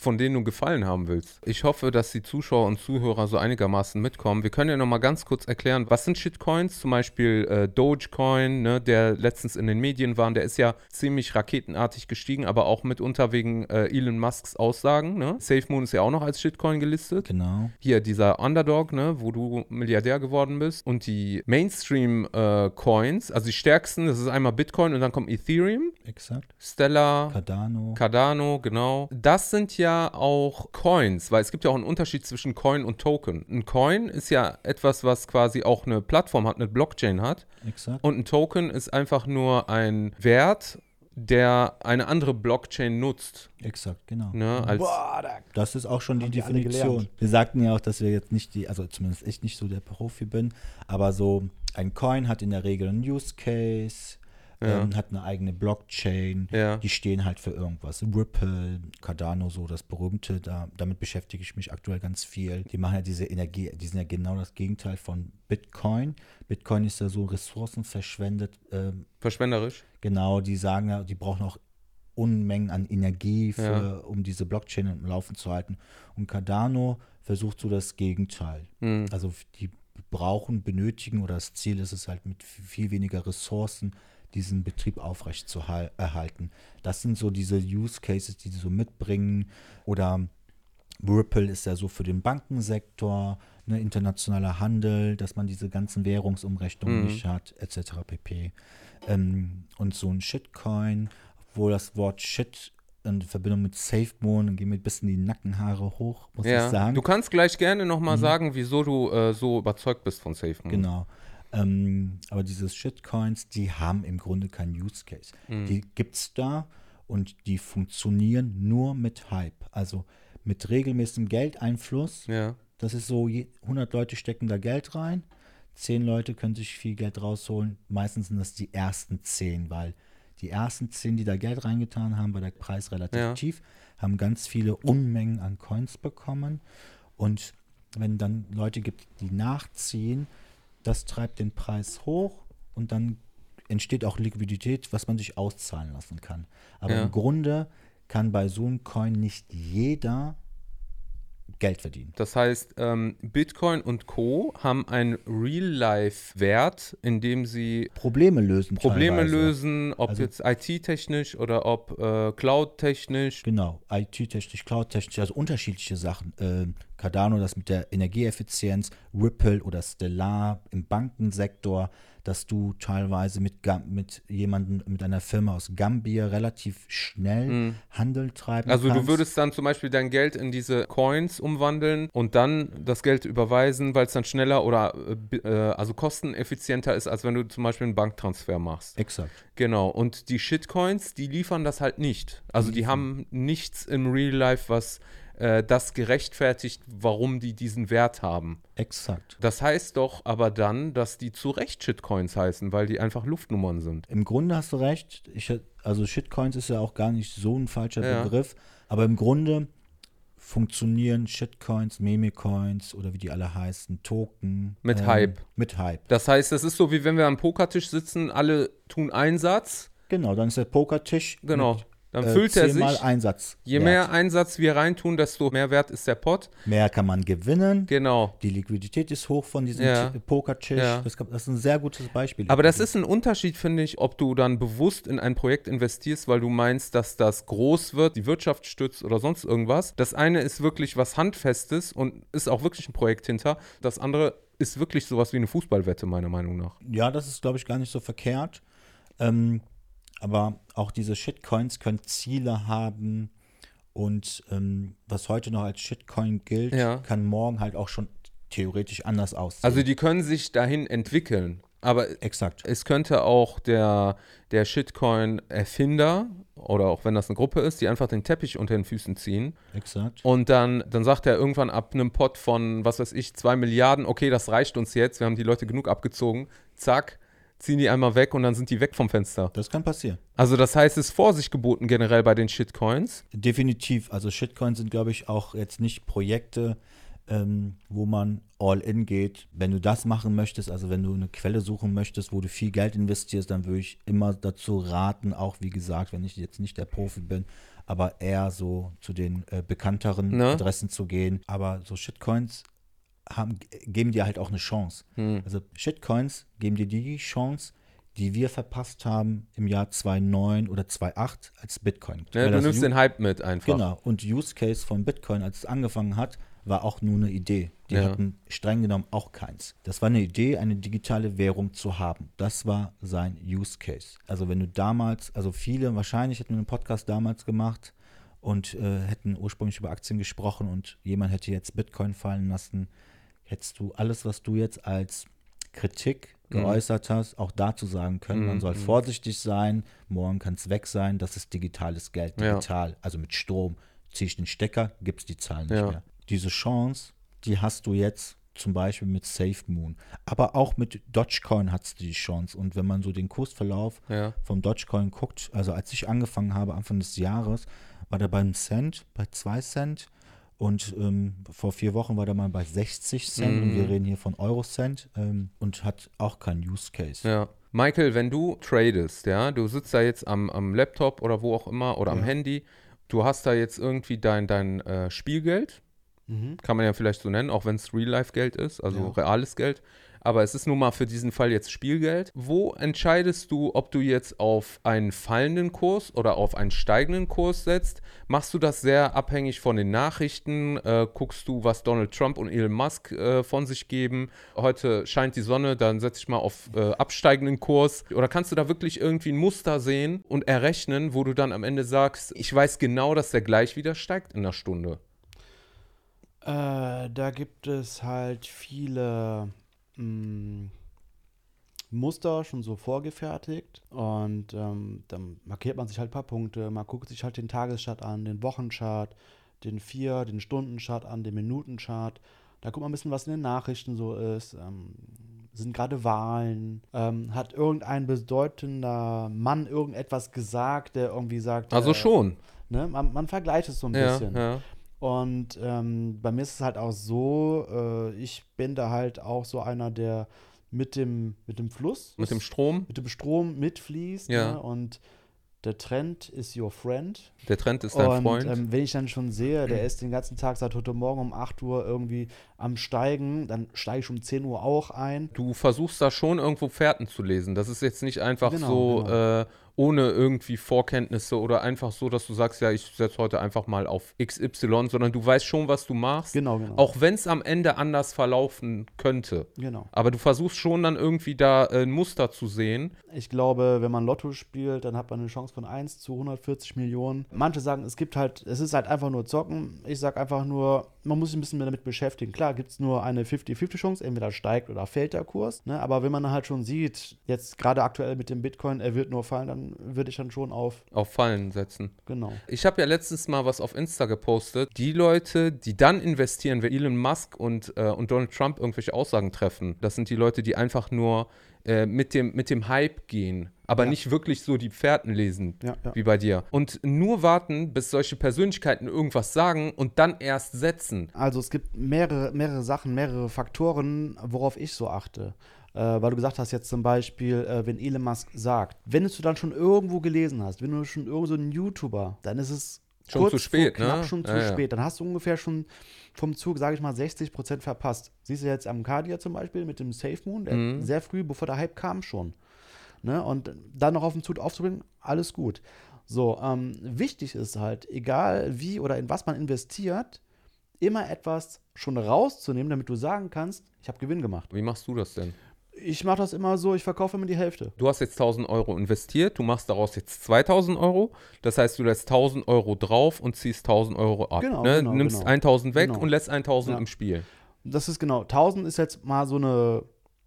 von denen du gefallen haben willst. Ich hoffe, dass die Zuschauer und Zuhörer so einigermaßen mitkommen. Wir können ja noch mal ganz kurz erklären, was sind Shitcoins? Zum Beispiel äh, Dogecoin, ne, der letztens in den Medien war. Der ist ja ziemlich raketenartig gestiegen, aber auch mitunter wegen äh, Elon Musks Aussagen. Ne? SafeMoon ist ja auch noch als Shitcoin gelistet. Genau. Hier dieser Underdog, ne, wo du Milliardär geworden bist. Und die Mainstream-Coins, also die stärksten, das ist einmal Bitcoin und dann kommt Ethereum, Exakt. Stellar, Cardano. Cardano, genau. Das sind ja auch Coins, weil es gibt ja auch einen Unterschied zwischen Coin und Token. Ein Coin ist ja etwas, was quasi auch eine Plattform hat, eine Blockchain hat. exakt. Und ein Token ist einfach nur ein Wert, der eine andere Blockchain nutzt. Exakt, genau. Ne, als, Boah, da Das ist auch schon die Definition. Wir sagten ja auch, dass wir jetzt nicht die, also zumindest ich nicht so der Profi bin, aber so ein Coin hat in der Regel einen Use Case, Ja. ähm, hat eine eigene Blockchain, Ja. die stehen halt für irgendwas. Ripple, Cardano, so das berühmte, da, damit beschäftige ich mich aktuell ganz viel. Die machen ja diese Energie, die sind ja genau das Gegenteil von Bitcoin. Bitcoin ist ja so ressourcenverschwendet, ähm, verschwenderisch. Genau, die sagen ja, die brauchen auch Unmengen an Energie, für, Ja. um diese Blockchain im Laufen zu halten. Und Cardano versucht so das Gegenteil. Hm. Also die brauchen, benötigen oder das Ziel ist es halt mit viel weniger Ressourcen diesen Betrieb aufrecht zu hal- erhalten. Das sind so diese Use Cases, die sie so mitbringen. Oder Ripple ist ja so für den Bankensektor, ne, internationaler Handel, dass man diese ganzen Währungsumrechnungen Mhm. nicht hat, etc. pp. Ähm, und so ein Shitcoin, wo das Wort Shit in Verbindung mit SafeMoon, dann gehen mir ein bisschen die Nackenhaare hoch, muss ich Ja. sagen. Du kannst gleich gerne nochmal Mhm. sagen, wieso du äh, so überzeugt bist von SafeMoon. Genau. Ähm, aber diese Shitcoins, die haben im Grunde keinen Use Case. Mhm. Die gibt es da und die funktionieren nur mit Hype. Also mit regelmäßigem Geldeinfluss. Ja. Das ist so, je- 100 Leute stecken da Geld rein, 10 Leute können sich viel Geld rausholen. Meistens sind das die ersten 10, weil die ersten 10, die da Geld reingetan haben, war der Preis relativ Ja. tief, haben ganz viele Unmengen an Coins bekommen. Und wenn dann Leute gibt, die nachziehen, das treibt den Preis hoch und dann entsteht auch Liquidität, was man sich auszahlen lassen kann. Aber Ja. im Grunde kann bei so einem Coin nicht jeder Geld verdienen. Das heißt, ähm, Bitcoin und Co. haben einen Real-Life-Wert, in dem sie Probleme lösen. Probleme teilweise. lösen, ob Also- jetzt IT-technisch oder ob äh, Cloud-technisch. Genau, IT-technisch, Cloud-technisch, also unterschiedliche Sachen. Ähm, Cardano, das mit der Energieeffizienz, Ripple oder Stellar im Bankensektor, dass du teilweise mit, mit jemandem, mit einer Firma aus Gambia relativ schnell Handel treiben Also kannst. du würdest dann zum Beispiel dein Geld in diese Coins umwandeln und dann das Geld überweisen, weil es dann schneller oder äh, äh, also kosteneffizienter ist, als wenn du zum Beispiel einen Banktransfer machst. Exakt. Genau. Und die Shitcoins, die liefern das halt nicht. Also die haben nichts im Real Life, was äh, das gerechtfertigt, warum die diesen Wert haben. Exakt. Das heißt doch aber dann, dass die zu Recht Shitcoins heißen, weil die einfach Luftnummern sind. Im Grunde hast du recht. Ich, also Shitcoins ist ja auch gar nicht so ein falscher Ja. Begriff. Aber im Grunde funktionieren Shitcoins, Memecoins oder wie die alle heißen, Token. Mit Hype. Mit Hype. Das heißt, es ist so, wie wenn wir am Pokertisch sitzen, alle tun Einsatz. Genau, dann ist der Pokertisch. Genau. Mit, Dann äh, füllt er sich. Einsatz. Je wert. mehr Einsatz wir reintun, desto mehr wert ist der Pot. mehr kann man gewinnen. Genau. Die Liquidität ist hoch von diesem Ja. Pokertisch. Ja. Das, das ist ein sehr gutes Beispiel. Aber das ist ein Unterschied, finde ich, ob du dann bewusst in ein Projekt investierst, weil du meinst, dass das groß wird, die Wirtschaft stützt oder sonst irgendwas. Das eine ist wirklich was Handfestes und ist auch wirklich ein Projekt hinter. Das andere ist wirklich sowas wie eine Fußballwette, meiner Meinung nach. Ja, das ist, glaube ich, gar nicht so verkehrt. Ähm, aber auch diese Shitcoins können Ziele haben. Und ähm, was heute noch als Shitcoin gilt, Ja. kann morgen halt auch schon theoretisch anders aussehen. Also die können sich dahin entwickeln. Aber Exakt. es könnte auch der, der Shitcoin-Erfinder oder auch wenn das eine Gruppe ist, die einfach den Teppich unter den Füßen ziehen Exakt. Und dann, dann sagt er irgendwann ab einem Pot von, was weiß ich, zwei Milliarden, okay, das reicht uns jetzt, wir haben die Leute genug abgezogen, zack, ziehen die einmal weg und dann sind die weg vom Fenster. Das kann passieren. Also das heißt, es ist Vorsicht geboten generell bei den Shitcoins. Definitiv. Also Shitcoins sind, glaube ich, auch jetzt nicht Projekte, ähm, wo man all in geht. Wenn du das machen möchtest, also wenn du eine Quelle suchen möchtest, wo du viel Geld investierst, dann würde ich immer dazu raten, auch wie gesagt, wenn ich jetzt nicht der Profi bin, aber eher so zu den äh, bekannteren Ne? Adressen zu gehen. Aber so Shitcoins haben, geben dir halt auch eine Chance. Hm. Also Shitcoins geben dir die Chance, die wir verpasst haben im Jahr 2009 oder 2008 als Bitcoin. Ne, du nimmst den Hype mit einfach. Genau. Und Use Case von Bitcoin, als es angefangen hat, war auch nur eine Idee. Die Ja. hatten streng genommen auch keins. Das war eine Idee, eine digitale Währung zu haben. Das war sein Use Case. Also wenn du damals, also viele wahrscheinlich hätten einen Podcast damals gemacht und äh, hätten ursprünglich über Aktien gesprochen und jemand hätte jetzt Bitcoin fallen lassen, hättest du alles, was du jetzt als Kritik Mhm. geäußert hast, auch dazu sagen können. Man soll vorsichtig sein, morgen kann es weg sein, das ist digitales Geld, Ja. digital, also mit Strom. Ziehe ich den Stecker, gibt es die Zahlen nicht Ja. mehr. Diese Chance, die hast du jetzt zum Beispiel mit SafeMoon. Aber auch mit Dogecoin hast du die Chance. Und wenn man so den Kursverlauf Ja. vom Dogecoin guckt, also als ich angefangen habe, Anfang des Jahres, war der bei einem Cent, bei zwei Cent. Und ähm, vor vier Wochen war der mal bei 60 Cent. Und wir reden hier von Eurocent. Ähm, und hat auch keinen Use Case. Ja. Michael, wenn du tradest, ja, du sitzt da jetzt am, am Laptop oder wo auch immer oder am Handy, du hast da jetzt irgendwie dein, dein äh, Spielgeld, Mhm. kann man ja vielleicht so nennen, auch wenn es Real-Life-Geld ist, also Ja. reales Geld. Aber es ist nun mal für diesen Fall jetzt Spielgeld. Wo entscheidest du, ob du jetzt auf einen fallenden Kurs oder auf einen steigenden Kurs setzt? Machst du das sehr abhängig von den Nachrichten? Äh, guckst du, was Donald Trump und Elon Musk äh, von sich geben? Heute scheint die Sonne, dann setze ich mal auf äh, absteigenden Kurs. Oder kannst du da wirklich irgendwie ein Muster sehen und errechnen, wo du dann am Ende sagst, ich weiß genau, dass der gleich wieder steigt in einer Stunde? Äh, da gibt es halt viele mh, Muster schon so vorgefertigt und ähm, dann markiert man sich halt ein paar Punkte, man guckt sich halt den Tageschart an, den Wochenchart, den Vier-, den Stundenchart an, den Minutenchart. Da guckt man ein bisschen, was in den Nachrichten so ist. Ähm, sind gerade Wahlen? Ähm, hat irgendein bedeutender Mann irgendetwas gesagt, der irgendwie sagt. Also äh, schon. Ne? Man, man vergleicht es so ein Ja, bisschen. ja. Und ähm, bei mir ist es halt auch so, äh, ich bin da halt auch so einer, der mit dem, mit dem Fluss, Mit dem Strom. mit dem Strom mitfließt. Ja. Ne? Und der Trend ist your friend. Der Trend ist dein und Freund. Ähm, wenn ich dann schon sehe, der ist den ganzen Tag seit heute Morgen um 8 Uhr irgendwie am Steigen, dann steige ich um 10 Uhr auch ein. du versuchst da schon irgendwo Fährten zu lesen. Das ist jetzt nicht einfach Genau, so genau. Äh, ohne irgendwie Vorkenntnisse oder einfach so, dass du sagst, ja, ich setze heute einfach mal auf XY, sondern du weißt schon, was du machst. Genau, genau. Auch wenn es am Ende anders verlaufen könnte. Genau. Aber du versuchst schon dann irgendwie da äh, ein Muster zu sehen. Ich glaube, wenn man Lotto spielt, dann hat man eine Chance von 1 zu 140 Millionen. Manche sagen, es gibt halt, es ist halt einfach nur Zocken. Ich sage einfach nur, man muss sich ein bisschen mehr damit beschäftigen. Klar, gibt es nur eine 50-50 Chance, entweder steigt oder fällt der Kurs. Ne? Aber wenn man halt schon sieht, jetzt gerade aktuell mit dem Bitcoin, er wird nur fallen, dann würde ich dann schon auf, Auf Fallen setzen. genau. Ich habe ja letztens mal was auf Insta gepostet. Die Leute, die dann investieren, wenn Elon Musk und, äh, und Donald Trump irgendwelche Aussagen treffen, das sind die Leute, die einfach nur äh, mit, dem, mit dem Hype gehen, aber Ja. nicht wirklich so die Pferden lesen, Ja, ja. wie bei dir. Und nur warten, bis solche Persönlichkeiten irgendwas sagen und dann erst setzen. Also es gibt mehrere, mehrere Sachen, mehrere Faktoren, worauf ich so achte. Äh, weil du gesagt hast jetzt zum Beispiel, äh, wenn Elon Musk sagt, wenn es du dann schon irgendwo gelesen hast, wenn du schon irgendwo so einen YouTuber, dann ist es Schon kurz zu spät, vor knapp ne? schon zu Ja, spät. Dann hast du ungefähr schon vom Zug, sage ich mal, 60 Prozent verpasst. Siehst du jetzt am Kadia zum Beispiel mit dem Safe Moon, der Mhm. sehr früh, bevor der Hype kam schon. Ne? Und dann noch auf den Zug aufzubringen, alles gut. So, ähm, wichtig ist halt, egal wie oder in was man investiert, immer etwas schon rauszunehmen, damit du sagen kannst, ich habe Gewinn gemacht. Wie machst du das denn? Ich mache das immer so, ich verkaufe immer die Hälfte. Du hast jetzt 1000 Euro investiert, du machst daraus jetzt 2000 Euro. Das heißt, du lässt 1000 Euro drauf und ziehst 1000 Euro ab. Genau, ne? genau, Nimmst genau. 1000 weg Genau. und lässt 1000 Ja. im Spiel. Das ist genau, 1000 ist jetzt mal so eine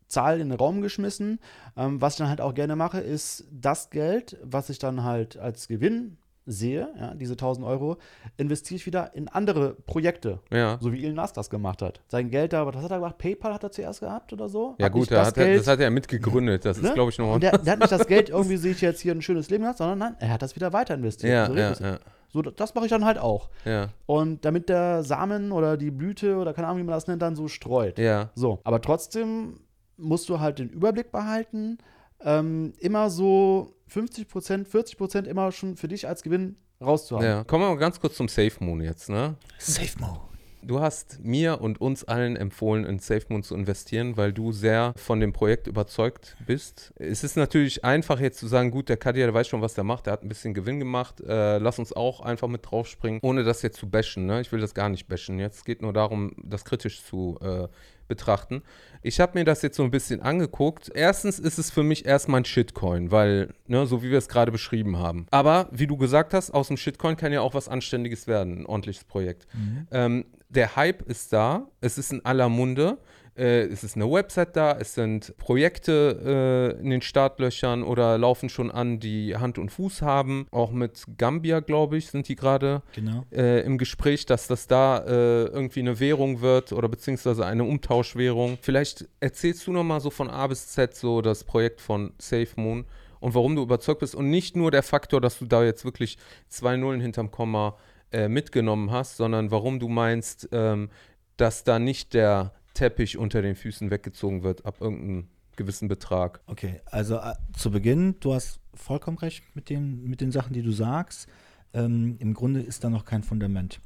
Zahl in den Raum geschmissen. Ähm, was ich dann halt auch gerne mache, ist das Geld, was ich dann halt als Gewinn sehe, ja, diese 1000 Euro, investiere ich wieder in andere Projekte. Ja. So wie Elon Musk das gemacht hat. Sein Geld da, was hat er gemacht? PayPal hat er zuerst gehabt oder so? Ja, Hat gut, das hat er, das hat er mitgegründet. Das ist, ne? glaube ich, noch. Und der, der hat nicht das Geld, irgendwie sehe ich jetzt hier ein schönes Leben gehabt, sondern nein, er hat das wieder weiter investiert. ja, so, ja, das, ja, so, das mache ich dann halt auch. ja, Und damit der Samen oder die Blüte oder keine Ahnung, wie man das nennt, dann so streut. ja. So, aber trotzdem musst du halt den Überblick behalten. Ähm, immer so 50 Prozent, 40 Prozent immer schon für dich als Gewinn rauszuhaben. ja. Kommen wir mal ganz kurz zum Safe Moon jetzt, ne? Safe Mo. Du hast mir und uns allen empfohlen, in SafeMoon zu investieren, weil du sehr von dem Projekt überzeugt bist. Es ist natürlich einfach jetzt zu sagen, gut, der Kadia, der weiß schon, was der macht, der hat ein bisschen Gewinn gemacht, äh, lass uns auch einfach mit draufspringen, ohne das jetzt zu bashen. Ne? Ich will das gar nicht bashen. Jetzt geht nur darum, das kritisch zu äh, betrachten. Ich habe mir das jetzt so ein bisschen angeguckt. Erstens ist es für mich erstmal ein Shitcoin, weil, ne, so wie wir es gerade beschrieben haben. Aber wie du gesagt hast, aus dem Shitcoin kann ja auch was Anständiges werden, ein ordentliches Projekt. Ähm, der Hype ist da, es ist in aller Munde. Äh, es ist eine Website da, es sind Projekte äh, in den Startlöchern oder laufen schon an, die Hand und Fuß haben. Auch mit Gambia, glaube ich, sind die gerade Genau. äh, im Gespräch, dass das da äh, irgendwie eine Währung wird oder beziehungsweise eine Umtauschwährung. Vielleicht erzählst du noch mal so von A bis Z so das Projekt von SafeMoon und warum du überzeugt bist und nicht nur der Faktor, dass du da jetzt wirklich zwei Nullen hinterm Komma äh, mitgenommen hast, sondern warum du meinst, ähm, dass da nicht der Teppich unter den Füßen weggezogen wird ab irgendeinem gewissen Betrag. Okay, also äh, zu Beginn, du hast vollkommen recht mit den, mit den Sachen, die du sagst. Ähm, Im Grunde ist da noch kein Fundament.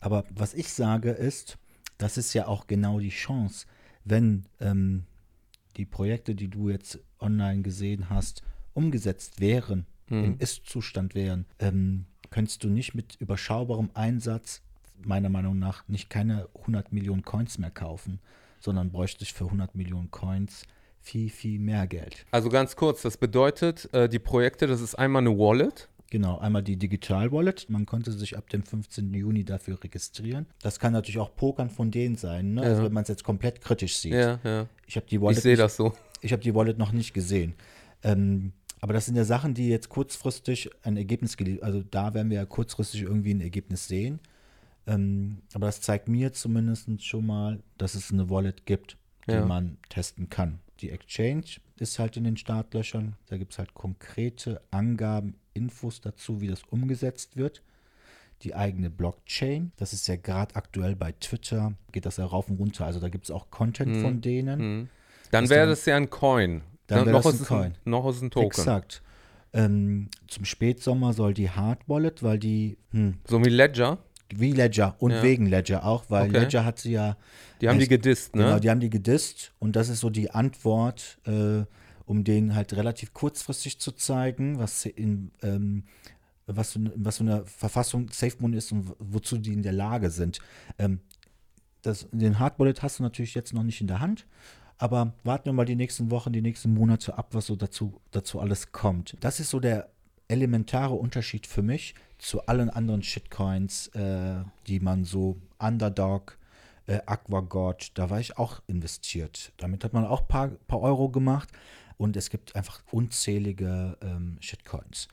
Aber was ich sage ist, das ist ja auch genau die Chance, wenn ähm, die Projekte, die du jetzt online gesehen hast, umgesetzt wären, im Ist-Zustand wären, ähm, könntest du nicht mit überschaubarem Einsatz, meiner Meinung nach, nicht keine 100 Millionen Coins mehr kaufen, sondern bräuchtest für 100 Millionen Coins viel, viel mehr Geld. Also ganz kurz, das bedeutet, äh, die Projekte, das ist einmal eine Wallet, Genau, einmal die Digital Wallet. Man konnte sich ab dem 15. Juni dafür registrieren. Das kann natürlich auch Pokern von denen sein, ne? also Ja. wenn man es jetzt komplett kritisch sieht. Ja, ja. Ich habe die Wallet, Ich sehe das so. ich habe die Wallet noch nicht gesehen. Ähm, aber das sind ja Sachen, die jetzt kurzfristig ein Ergebnis geliefert, also da werden wir ja kurzfristig irgendwie ein Ergebnis sehen. Ähm, aber das zeigt mir zumindest schon mal, dass es eine Wallet gibt, die Ja. man testen kann. Die Exchange ist halt in den Startlöchern. Da gibt es halt konkrete Angaben, Infos dazu, wie das umgesetzt wird. Die eigene Blockchain, das ist ja gerade aktuell bei Twitter, geht das ja rauf und runter. Also da gibt es auch Content von denen. Mhm. Dann wäre das ja ein Coin. Dann wär noch, das ein Coin. noch ist ein Token. Exakt. Ähm, zum Spätsommer soll die Hard Wallet, weil die, hm, So wie Ledger. Wie Ledger und Ja. wegen Ledger auch, weil Okay. Ledger hat sie ja, Die haben die gedisst, ne? genau, die haben die gedisst und das ist so die Antwort, äh, um denen halt relativ kurzfristig zu zeigen, was in, ähm, was, für, eine- was für eine Verfassung SafeMoon ist und wo- wozu die in der Lage sind. Ähm, das, den Hard Wallet hast du natürlich jetzt noch nicht in der Hand, aber warten wir mal die nächsten Wochen, die nächsten Monate ab, was so dazu, dazu alles kommt. Das ist so der elementare Unterschied für mich zu allen anderen Shitcoins, äh, die man so Underdog, äh, AquaGod, da war ich auch investiert. Damit hat man auch ein paar, paar Euro gemacht und es gibt einfach unzählige ähm, Shitcoins,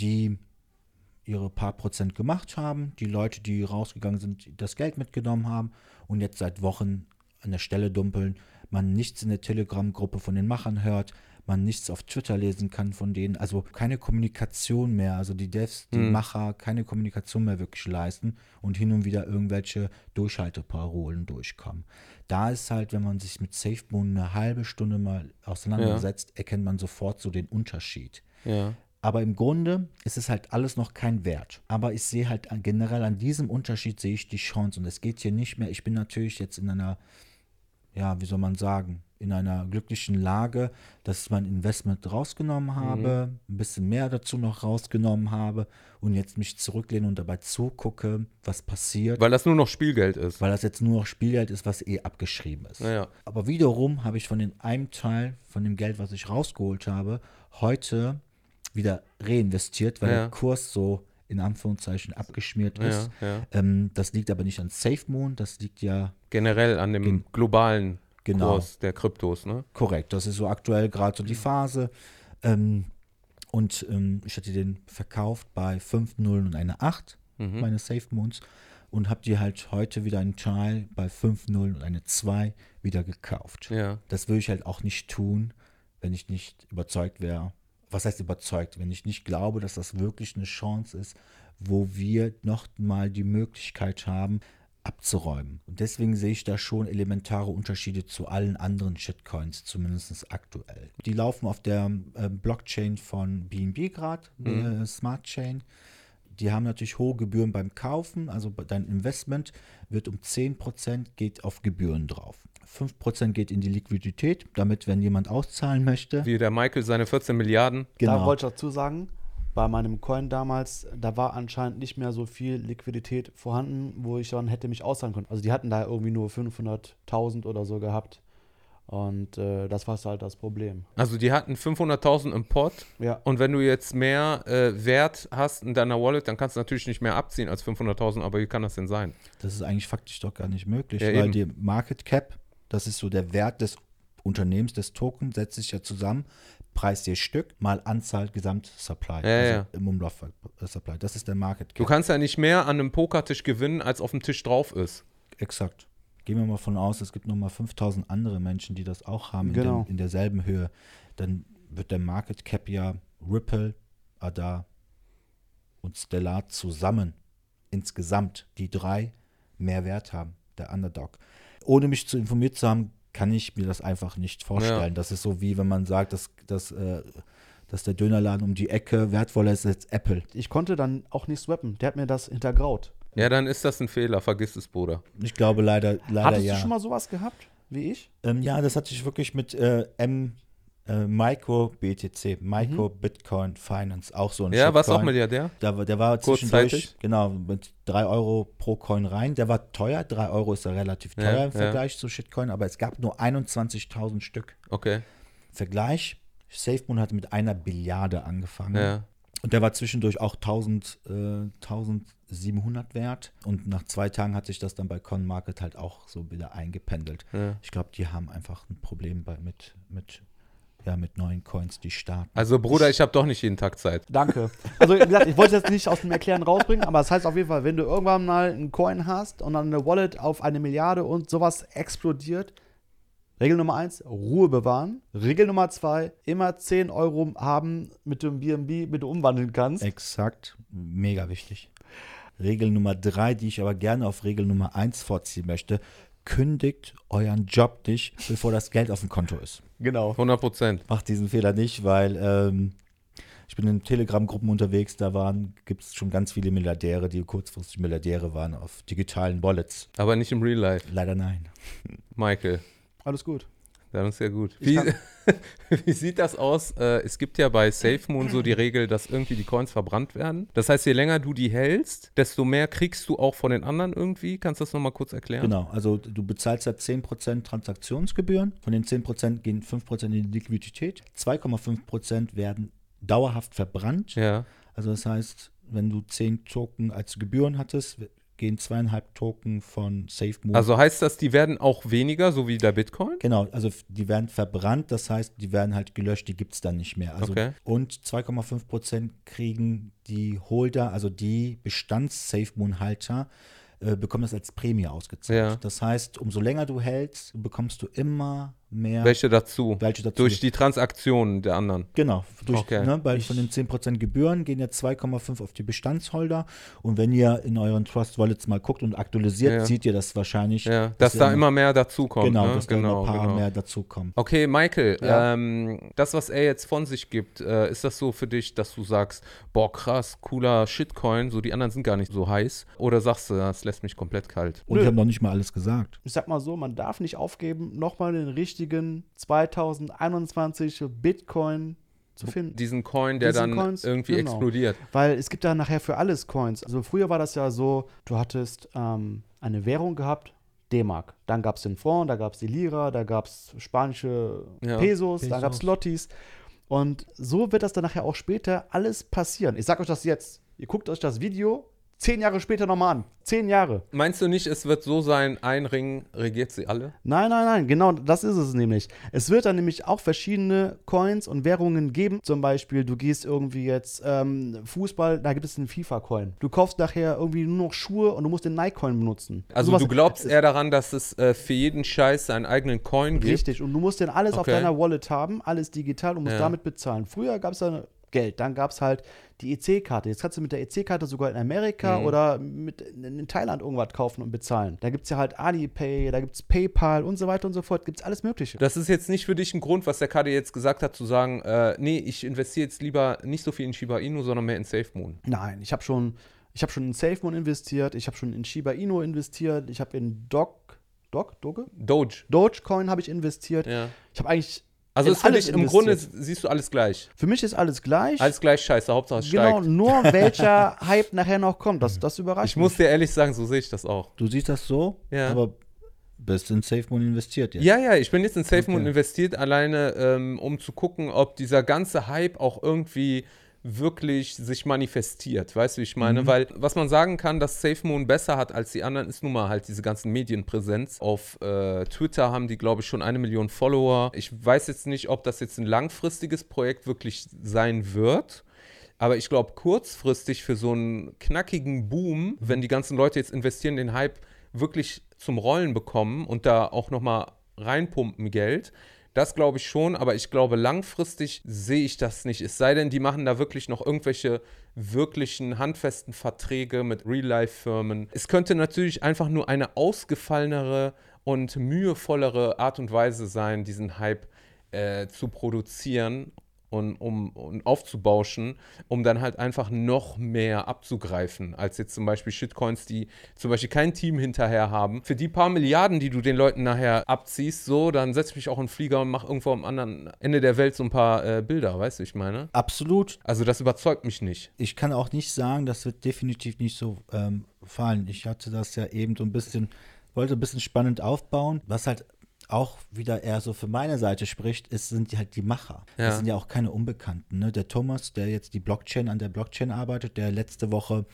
die ihre paar Prozent gemacht haben, die Leute, die rausgegangen sind, das Geld mitgenommen haben und jetzt seit Wochen an der Stelle dumpeln, man nichts in der Telegram-Gruppe von den Machern hört, man nichts auf Twitter lesen kann von denen, also keine Kommunikation mehr, also die Devs, die Mhm. Macher keine Kommunikation mehr wirklich leisten und hin und wieder irgendwelche Durchhalteparolen durchkommen. Da ist halt, wenn man sich mit SafeMoon eine halbe Stunde mal auseinandersetzt, erkennt man sofort so den Unterschied. Ja. Aber im Grunde ist es halt alles noch kein Wert. Aber ich sehe halt generell an diesem Unterschied sehe ich die Chance. Und es geht hier nicht mehr, ich bin natürlich jetzt in einer, ja, wie soll man sagen, in einer glücklichen Lage, dass ich mein Investment rausgenommen habe, ein bisschen mehr dazu noch rausgenommen habe und jetzt mich zurücklehne und dabei zugucke, was passiert, weil, Weil das nur noch Spielgeld ist. das jetzt nur noch Spielgeld ist, was eh abgeschrieben ist. Naja. Aber wiederum habe ich von dem einem Teil von dem Geld, was ich rausgeholt habe, heute wieder reinvestiert, weil Ja. der Kurs so in Anführungszeichen abgeschmiert ist. Ja, ja. Ähm, das liegt aber nicht an SafeMoon, das liegt ja Generell an dem globalen Genau. Kurs der Kryptos, ne? korrekt. Das ist so aktuell gerade so die Phase. Ähm, und ähm, ich hatte den verkauft bei 5 Nullen und eine 8, Mhm. meine SafeMoons. Und habe die halt heute wieder einen Teil bei 5 Nullen und eine 2 wieder gekauft. Ja. Das würde ich halt auch nicht tun, wenn ich nicht überzeugt wäre. Was heißt überzeugt? Wenn ich nicht glaube, dass das wirklich eine Chance ist, wo wir noch mal die Möglichkeit haben, abzuräumen. Und deswegen sehe ich da schon elementare Unterschiede zu allen anderen Shitcoins, zumindest aktuell. Die laufen auf der äh, Blockchain von BNB gerade, äh, Smart Chain. Die haben natürlich hohe Gebühren beim Kaufen, also dein Investment wird um 10% geht auf Gebühren drauf. 5% geht in die Liquidität, damit, wenn jemand auszahlen möchte. Wie der Michael seine 14 Milliarden. Genau. Da wollte ich dazu sagen, bei meinem Coin damals, da war anscheinend nicht mehr so viel Liquidität vorhanden, wo ich dann hätte mich auszahlen können. Also die hatten da irgendwie nur 500.000 oder so gehabt. Und äh, das war halt das Problem. Also die hatten 500.000 im Pot Ja. und wenn du jetzt mehr äh, Wert hast in deiner Wallet, dann kannst du natürlich nicht mehr abziehen als 500.000, aber wie kann das denn sein? Das ist eigentlich faktisch doch gar nicht möglich, Ja, weil eben. die Market Cap, das ist so der Wert des Unternehmens, des Tokens, setzt sich ja zusammen, Preis je Stück mal Anzahl Gesamt-Supply, Ja, also ja. im Umlauf Supply. Das ist der Market Du Cap. kannst ja nicht mehr an einem Pokertisch gewinnen, als auf dem Tisch drauf ist. Exakt. Gehen wir mal von aus, es gibt nochmal 5000 andere Menschen, die das auch haben in, Genau. dem, in derselben Höhe. Dann wird der Market Cap ja Ripple, ADA und Stellar zusammen insgesamt die drei mehr Wert haben, der Underdog. Ohne mich zu informiert zu haben, kann ich mir das einfach nicht vorstellen. Das ist so wie wenn man sagt, dass, dass, äh, dass der Dönerladen um die Ecke wertvoller ist als Apple. Ich konnte dann auch nicht swappen. Der hat mir das hintergraut. Ja, dann ist das ein Fehler, vergiss es, Bruder. Ich glaube leider, leider Hattest ja. du schon mal sowas gehabt, wie ich? Ähm, ja, das hatte ich wirklich mit äh, M äh, Micro BTC, Micro Bitcoin Finance, auch so ein Ja, was auch. Milliardär? War- der war Kurzzeitig? zwischendurch, genau, mit 3 Euro pro Coin rein. Der war teuer, 3 Euro ist ja relativ Ja, teuer ja. im Vergleich zu Shitcoin, aber es gab nur 21.000 Stück. Okay. Vergleich, SafeMoon hatte mit einer Billiarde angefangen. Ja. Und der war zwischendurch auch 1000, äh, 1700 wert. Und nach zwei Tagen hat sich das dann bei CoinMarket halt auch so wieder eingependelt. Ja. Ich glaube, die haben einfach ein Problem bei, mit, mit, ja, mit neuen Coins, die starten. Also, Bruder, ich habe doch nicht jeden Tag Zeit. Danke. Also, wie gesagt, ich wollte es jetzt nicht aus dem Erklären rausbringen, aber das heißt auf jeden Fall, wenn du irgendwann mal einen Coin hast und dann eine Wallet auf eine Milliarde und sowas explodiert, Regel Nummer eins, Ruhe bewahren. Regel Nummer zwei, immer 10 Euro haben mit dem BNB, mit du umwandeln kannst. Exakt, mega wichtig. Regel Nummer drei, die ich aber gerne auf Regel Nummer eins vorziehen möchte, kündigt euren Job nicht, bevor das Geld auf dem Konto ist. Genau. 100 Prozent. Macht diesen Fehler nicht, weil ähm, ich bin in Telegram-Gruppen unterwegs, da waren, gibt es schon ganz viele Milliardäre, die kurzfristig Milliardäre waren auf digitalen Wallets. Aber nicht im Real Life. Leider nein. Michael, Alles gut. Ist ja gut. Wie, wie sieht das aus? Äh, es gibt ja bei SafeMoon so die Regel, dass irgendwie die Coins verbrannt werden. Das heißt, je länger du die hältst, desto mehr kriegst du auch von den anderen irgendwie. Kannst du das nochmal kurz erklären? Genau, also du bezahlst ja 10% Transaktionsgebühren. Von den 10% gehen 5% in die Liquidität. 2,5% werden dauerhaft verbrannt. Ja. Also das heißt, wenn du 10 Token als Gebühren hattest, gehen zweieinhalb Token von SafeMove. Also heißt das, die werden auch weniger, so wie der Bitcoin? Genau, also die werden verbrannt, das heißt, die werden halt gelöscht, die gibt es dann nicht mehr. Also, Okay. Und 2,5% kriegen die Holder, also die Bestands-SafeMoon-Halter, äh, bekommen das als Prämie ausgezahlt. Ja. Das heißt, umso länger du hältst, bekommst du immer mehr. Welche dazu? Welche dazu? Durch die Transaktionen der anderen. Genau, durch, Okay. ne, weil von den 10% Gebühren gehen ja 2,5 auf die Bestandsholder. Und wenn ihr in euren Trust Wallets mal guckt und aktualisiert, Ja. seht ihr das wahrscheinlich. Ja, dass da immer mehr dazukommt. Genau, ne? dass da genau, immer ein paar genau. mehr dazukommen. Okay, Michael, Ja. ähm, das, was er jetzt von sich gibt, äh, ist das so für dich, dass du sagst, boah, krass, cooler Shitcoin, so die anderen sind gar nicht so heiß? Oder sagst du, das lässt mich komplett kalt? Und Nö. ich habe noch nicht mal alles gesagt. Ich sag mal so, man darf nicht aufgeben, nochmal den richtigen 2021 Bitcoin zu finden. Diesen Coin, der Diesen dann Coins, irgendwie genau. explodiert. Weil es gibt da nachher für alles Coins. Also früher war das ja so, du hattest ähm, eine Währung gehabt, D-Mark. Dann gab es den Franc, da gab es die Lira, da gab es spanische Ja, Pesos, da Pesos. gab es Lottis. Und so wird das dann nachher auch später alles passieren. Ich sag euch das jetzt. Ihr guckt euch das Video zehn Jahre später nochmal an. Zehn Jahre. Meinst du nicht, es wird so sein, ein Ring regiert sie alle? Nein, nein, nein, genau das ist es nämlich. Es wird dann nämlich auch verschiedene Coins und Währungen geben. Zum Beispiel, du gehst irgendwie jetzt ähm, Fußball, da gibt es einen FIFA-Coin. Du kaufst nachher irgendwie nur noch Schuhe und du musst den Nike-Coin benutzen. Also Sowas- du glaubst eher daran, dass es äh, für jeden Scheiß seinen eigenen Coin gibt? Richtig, und du musst den alles auf Okay. deiner Wallet haben, alles digital und musst Ja. damit bezahlen. Früher gab es dann Geld, dann gab es halt die EC-Karte. Jetzt kannst du mit der EC-Karte sogar in Amerika Mhm. oder mit, in, Thailand irgendwas kaufen und bezahlen. Da gibt es ja halt Alipay, da gibt es PayPal und so weiter und so fort. Gibt es alles Mögliche. Das ist jetzt nicht für dich ein Grund, was der Kade jetzt gesagt hat, zu sagen, äh, nee, ich investiere jetzt lieber nicht so viel in Shiba Inu, sondern mehr in SafeMoon. Nein, ich habe schon, ich habe schon in SafeMoon investiert, ich habe schon in Shiba Inu investiert, ich habe in Doc, Doc, Doge? Doge. Dogecoin habe ich investiert. Ja. Ich habe eigentlich Also ist alles im Grunde siehst du alles gleich. Für mich ist alles gleich. Alles gleich scheiße, Hauptsache es genau, steigt. nur welcher Hype nachher noch kommt, das, das überrascht Ich muss mich. dir ehrlich sagen, so sehe ich das auch. Du siehst das so, Ja. aber bist in SafeMoon investiert jetzt. Ja, ja, ich bin jetzt in SafeMoon Okay. investiert, alleine ähm, um zu gucken, ob dieser ganze Hype auch irgendwie wirklich sich manifestiert. Weißt du, wie ich meine? Weil, was man sagen kann, dass SafeMoon besser hat als die anderen, ist nun mal halt diese ganzen Medienpräsenz. Auf äh, Twitter haben die, glaube ich, schon eine Million Follower. Ich weiß jetzt nicht, ob das jetzt ein langfristiges Projekt wirklich sein wird. Aber ich glaube, kurzfristig für so einen knackigen Boom, wenn die ganzen Leute jetzt investieren, den Hype wirklich zum Rollen bekommen und da auch nochmal reinpumpen Geld, das glaube ich schon, aber ich glaube, langfristig sehe ich das nicht. Es sei denn, die machen da wirklich noch irgendwelche wirklichen handfesten Verträge mit Real-Life-Firmen. Es könnte natürlich einfach nur eine ausgefallenere und mühevollere Art und Weise sein, diesen Hype äh, zu produzieren und um, und aufzubauschen, um dann halt einfach noch mehr abzugreifen, als jetzt zum Beispiel Shitcoins, die zum Beispiel kein Team hinterher haben. Für die paar Milliarden, die du den Leuten nachher abziehst, so, dann setz ich mich auch in den Flieger und mach irgendwo am anderen Ende der Welt so ein paar äh, Bilder, weißt du, ich meine? Absolut. Also das überzeugt mich nicht. Ich kann auch nicht sagen, das wird definitiv nicht so ähm, fallen. Ich hatte das ja eben so ein bisschen, wollte ein bisschen spannend aufbauen. Was halt auch wieder eher so für meine Seite spricht, ist, sind die halt die Macher. Ja. Das sind ja auch keine Unbekannten. Ne? Der Thomas, der jetzt die Blockchain an der Blockchain arbeitet, der letzte Woche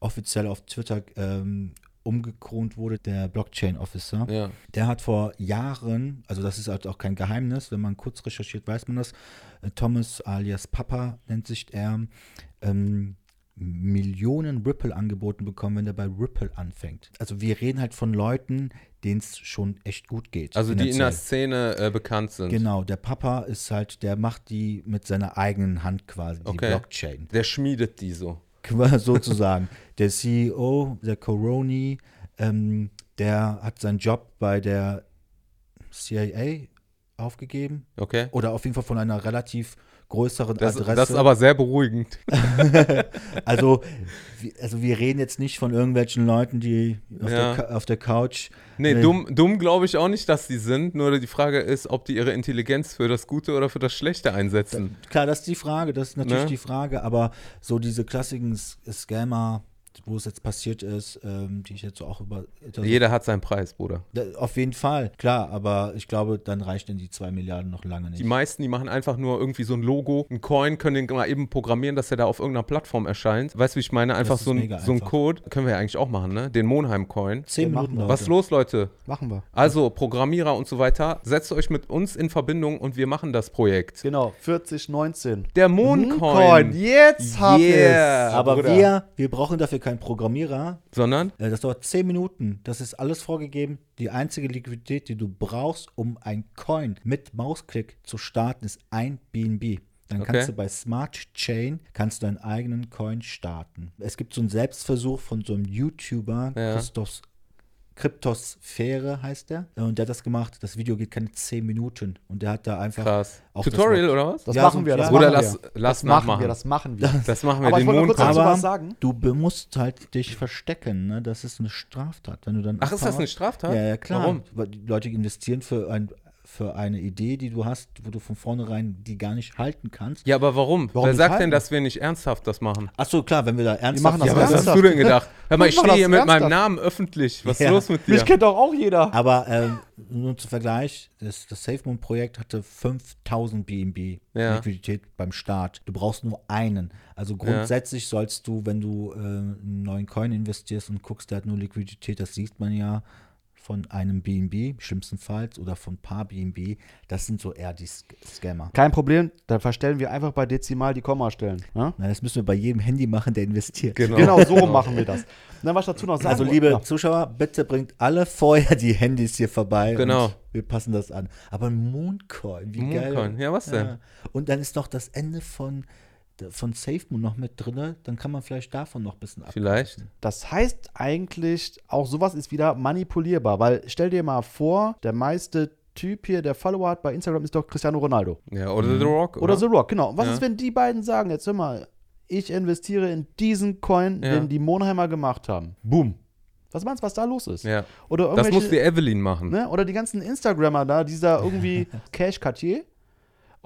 offiziell auf Twitter ähm, umgekront wurde, der Blockchain-Officer. Ja. Der hat vor Jahren, also das ist halt auch kein Geheimnis, wenn man kurz recherchiert, weiß man das. Äh, Thomas alias Papa nennt sich er, ähm, Millionen Ripple angeboten bekommen, wenn er bei Ripple anfängt. Also wir reden halt von Leuten, denen es schon echt gut geht. Also die in der finanziell. Szene äh, bekannt sind. Genau, der Papa ist halt, der macht die mit seiner eigenen Hand quasi, die Okay. Blockchain. Der schmiedet die so. sozusagen. der CEO, der Coroni, ähm, der hat seinen Job bei der CIA aufgegeben. Okay? Oder auf jeden Fall von einer relativ größeren Das, Adresse. das ist aber sehr beruhigend. also, also wir reden jetzt nicht von irgendwelchen Leuten, die auf, Ja. der, auf der Couch. Nee, Nee. dumm, dumm glaube ich auch nicht, dass die sind. Nur die Frage ist, ob die ihre Intelligenz für das Gute oder für das Schlechte einsetzen. Klar, das ist die Frage, das ist natürlich Ne? die Frage, aber so diese klassischen Scammer, wo es jetzt passiert ist, ähm, die ich jetzt so auch über. also Jeder hat seinen Preis, Bruder. Da- Auf jeden Fall, klar, aber ich glaube, dann reichen die zwei Milliarden noch lange nicht. Die meisten, die machen einfach nur irgendwie so ein Logo, ein Coin, können den mal eben programmieren, dass er da auf irgendeiner Plattform erscheint. Weißt du, wie ich meine? Einfach so ein, so ein. Code. Können wir ja eigentlich auch machen, ne? Den Monheim-Coin. Zehn Minuten dauert Was ist los, Leute? Machen wir. Also, Programmierer und so weiter, setzt euch mit uns in Verbindung und wir machen das Projekt. Genau, 4019. Der Mooncoin. Jetzt hab Yeah. ich's. Aber Bruder. wir, wir brauchen dafür kein Programmierer. Sondern? Äh, das dauert 10 Minuten. Das ist alles vorgegeben. Die einzige Liquidität, die du brauchst, um ein Coin mit Mausklick zu starten, ist ein BNB. Dann Okay. kannst du bei Smart Chain kannst du deinen eigenen Coin starten. Es gibt so einen Selbstversuch von so einem YouTuber, Ja. Christos Kryptosphäre heißt der. Und der hat das gemacht. Das Video geht keine 10 Minuten. Und der hat da einfach Krass. Auch das Tutorial oder was? Das Ja, machen so- wir, das ja. machen Oder wir. lass- lass das machen wir, das machen wir. Das machen wir Aber ich den wollte nur kurz dazu was sagen. du musst halt dich verstecken. Ne? Das ist eine Straftat. Wenn du dann Ach, ist das eine Straftat? Ja, ja, klar. Warum? Weil die Leute investieren für, ein, für eine Idee, die du hast, wo du von vornherein die gar nicht halten kannst. Ja, aber warum? Warum Wer sagt denn, halten? dass wir nicht ernsthaft das machen? Ach so, klar, wenn wir da ernsthaft machen das Ja, Aber was hast ernsthaft? du denn gedacht? Hör mal, ich Wir stehe hier mit meinem ernsthaft. Namen öffentlich. Was ist Ja. los mit dir? Mich kennt doch auch jeder. Aber ähm, nur zum Vergleich, das, das SafeMoon-Projekt hatte 5000 BNB Ja. Liquidität beim Start. Du brauchst nur einen. Also grundsätzlich sollst du, wenn du äh, einen neuen Coin investierst und guckst, der hat nur Liquidität, das sieht man ja von einem BNB, schlimmstenfalls, oder von ein paar BNB, das sind so eher die Sc- Scammer. Kein Problem, dann verstellen wir einfach bei Dezimal die Kommastellen. Ja? Na, das müssen wir bei jedem Handy machen, der investiert. Genau. Genau, so rum machen wir das. Dann was ich dazu noch sagen Also liebe ja. Zuschauer, bitte bringt alle vorher die Handys hier vorbei. Genau. Und wir passen das an. Aber ein Mooncoin, wie geil. Mooncoin, ja, was denn? Ja. Und dann ist noch das Ende von, von SafeMoon noch mit drin. Dann kann man vielleicht davon noch ein bisschen ab. Vielleicht. Das heißt eigentlich, auch sowas ist wieder manipulierbar, weil stell dir mal vor, der meiste Typ hier, der Follower hat bei Instagram, ist doch Cristiano Ronaldo. Ja, oder The Rock. Oder, The Rock, genau. Was Ja. ist, wenn die beiden sagen, jetzt hör mal, ich investiere in diesen Coin, Ja. den die Monheimer gemacht haben. Boom. Was meinst du, was da los ist? Ja. Oder Das muss die Evelyn machen. ne? Oder die ganzen Instagrammer da, dieser irgendwie Cash Cartier.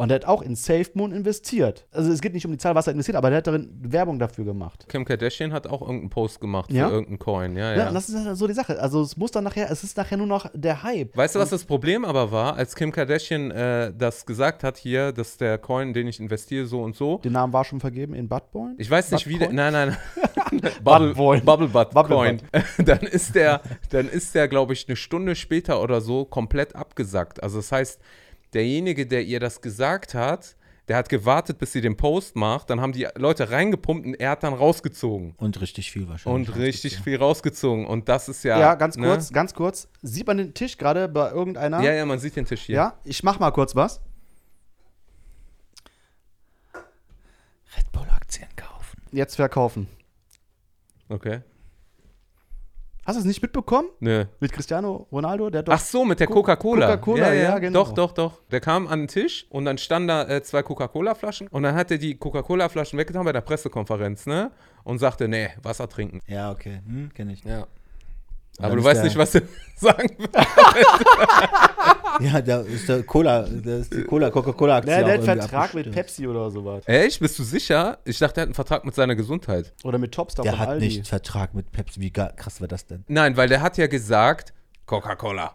Und der hat auch in SafeMoon investiert. Also es geht nicht um die Zahl, was er investiert, aber der hat darin Werbung dafür gemacht. Kim Kardashian hat auch irgendeinen Post gemacht Ja? für irgendeinen Coin. Ja, Ja. ja. und das ist halt so die Sache. Also es muss dann nachher, es ist nachher nur noch der Hype. Weißt du, was das Problem aber war, als Kim Kardashian äh, das gesagt hat hier, dass der Coin, den ich investiere, so und so. Der Name war schon vergeben in Budboin. Ich weiß nicht, wie der. Nein, nein. Bubble. Bubble Butt Bubble Coin. dann ist der, dann ist der, glaube ich, eine Stunde später oder so komplett abgesackt. Also das heißt, derjenige, der ihr das gesagt hat, der hat gewartet, bis sie den Post macht. Dann haben die Leute reingepumpt und er hat dann rausgezogen. Und richtig viel wahrscheinlich. Und richtig viel rausgezogen. Und das ist ja. Ja, ganz ne? kurz, ganz kurz. Sieht man den Tisch gerade bei irgendeiner? Ja, ja, man sieht den Tisch hier. Ja, ich mach mal kurz was. Red Bull Aktien kaufen. Jetzt verkaufen. Okay. Hast du es nicht mitbekommen? Nö. Mit Cristiano Ronaldo? Der Ach so, mit der Co- Coca-Cola. Coca-Cola, ja, genau. Doch, doch, doch. Der kam an den Tisch und dann standen da äh, zwei Coca-Cola-Flaschen und dann hat er die Coca-Cola-Flaschen weggetan bei der Pressekonferenz, ne? Und sagte, nee, Wasser trinken. Ja, okay. Hm, Kenne ich. Ja. Aber du weißt der- nicht, was er sagen will. Ja, da ist der Cola, da ist die Cola, Coca-Cola-Aktie. der, der hat einen Vertrag mit. Pepsi oder sowas. Echt? Bist du sicher? Ich dachte, er hat einen Vertrag mit seiner Gesundheit. Oder mit Topstar Der von hat Aldi. nicht Vertrag mit Pepsi. Wie krass war das denn? Nein, weil der hat ja gesagt, Coca-Cola.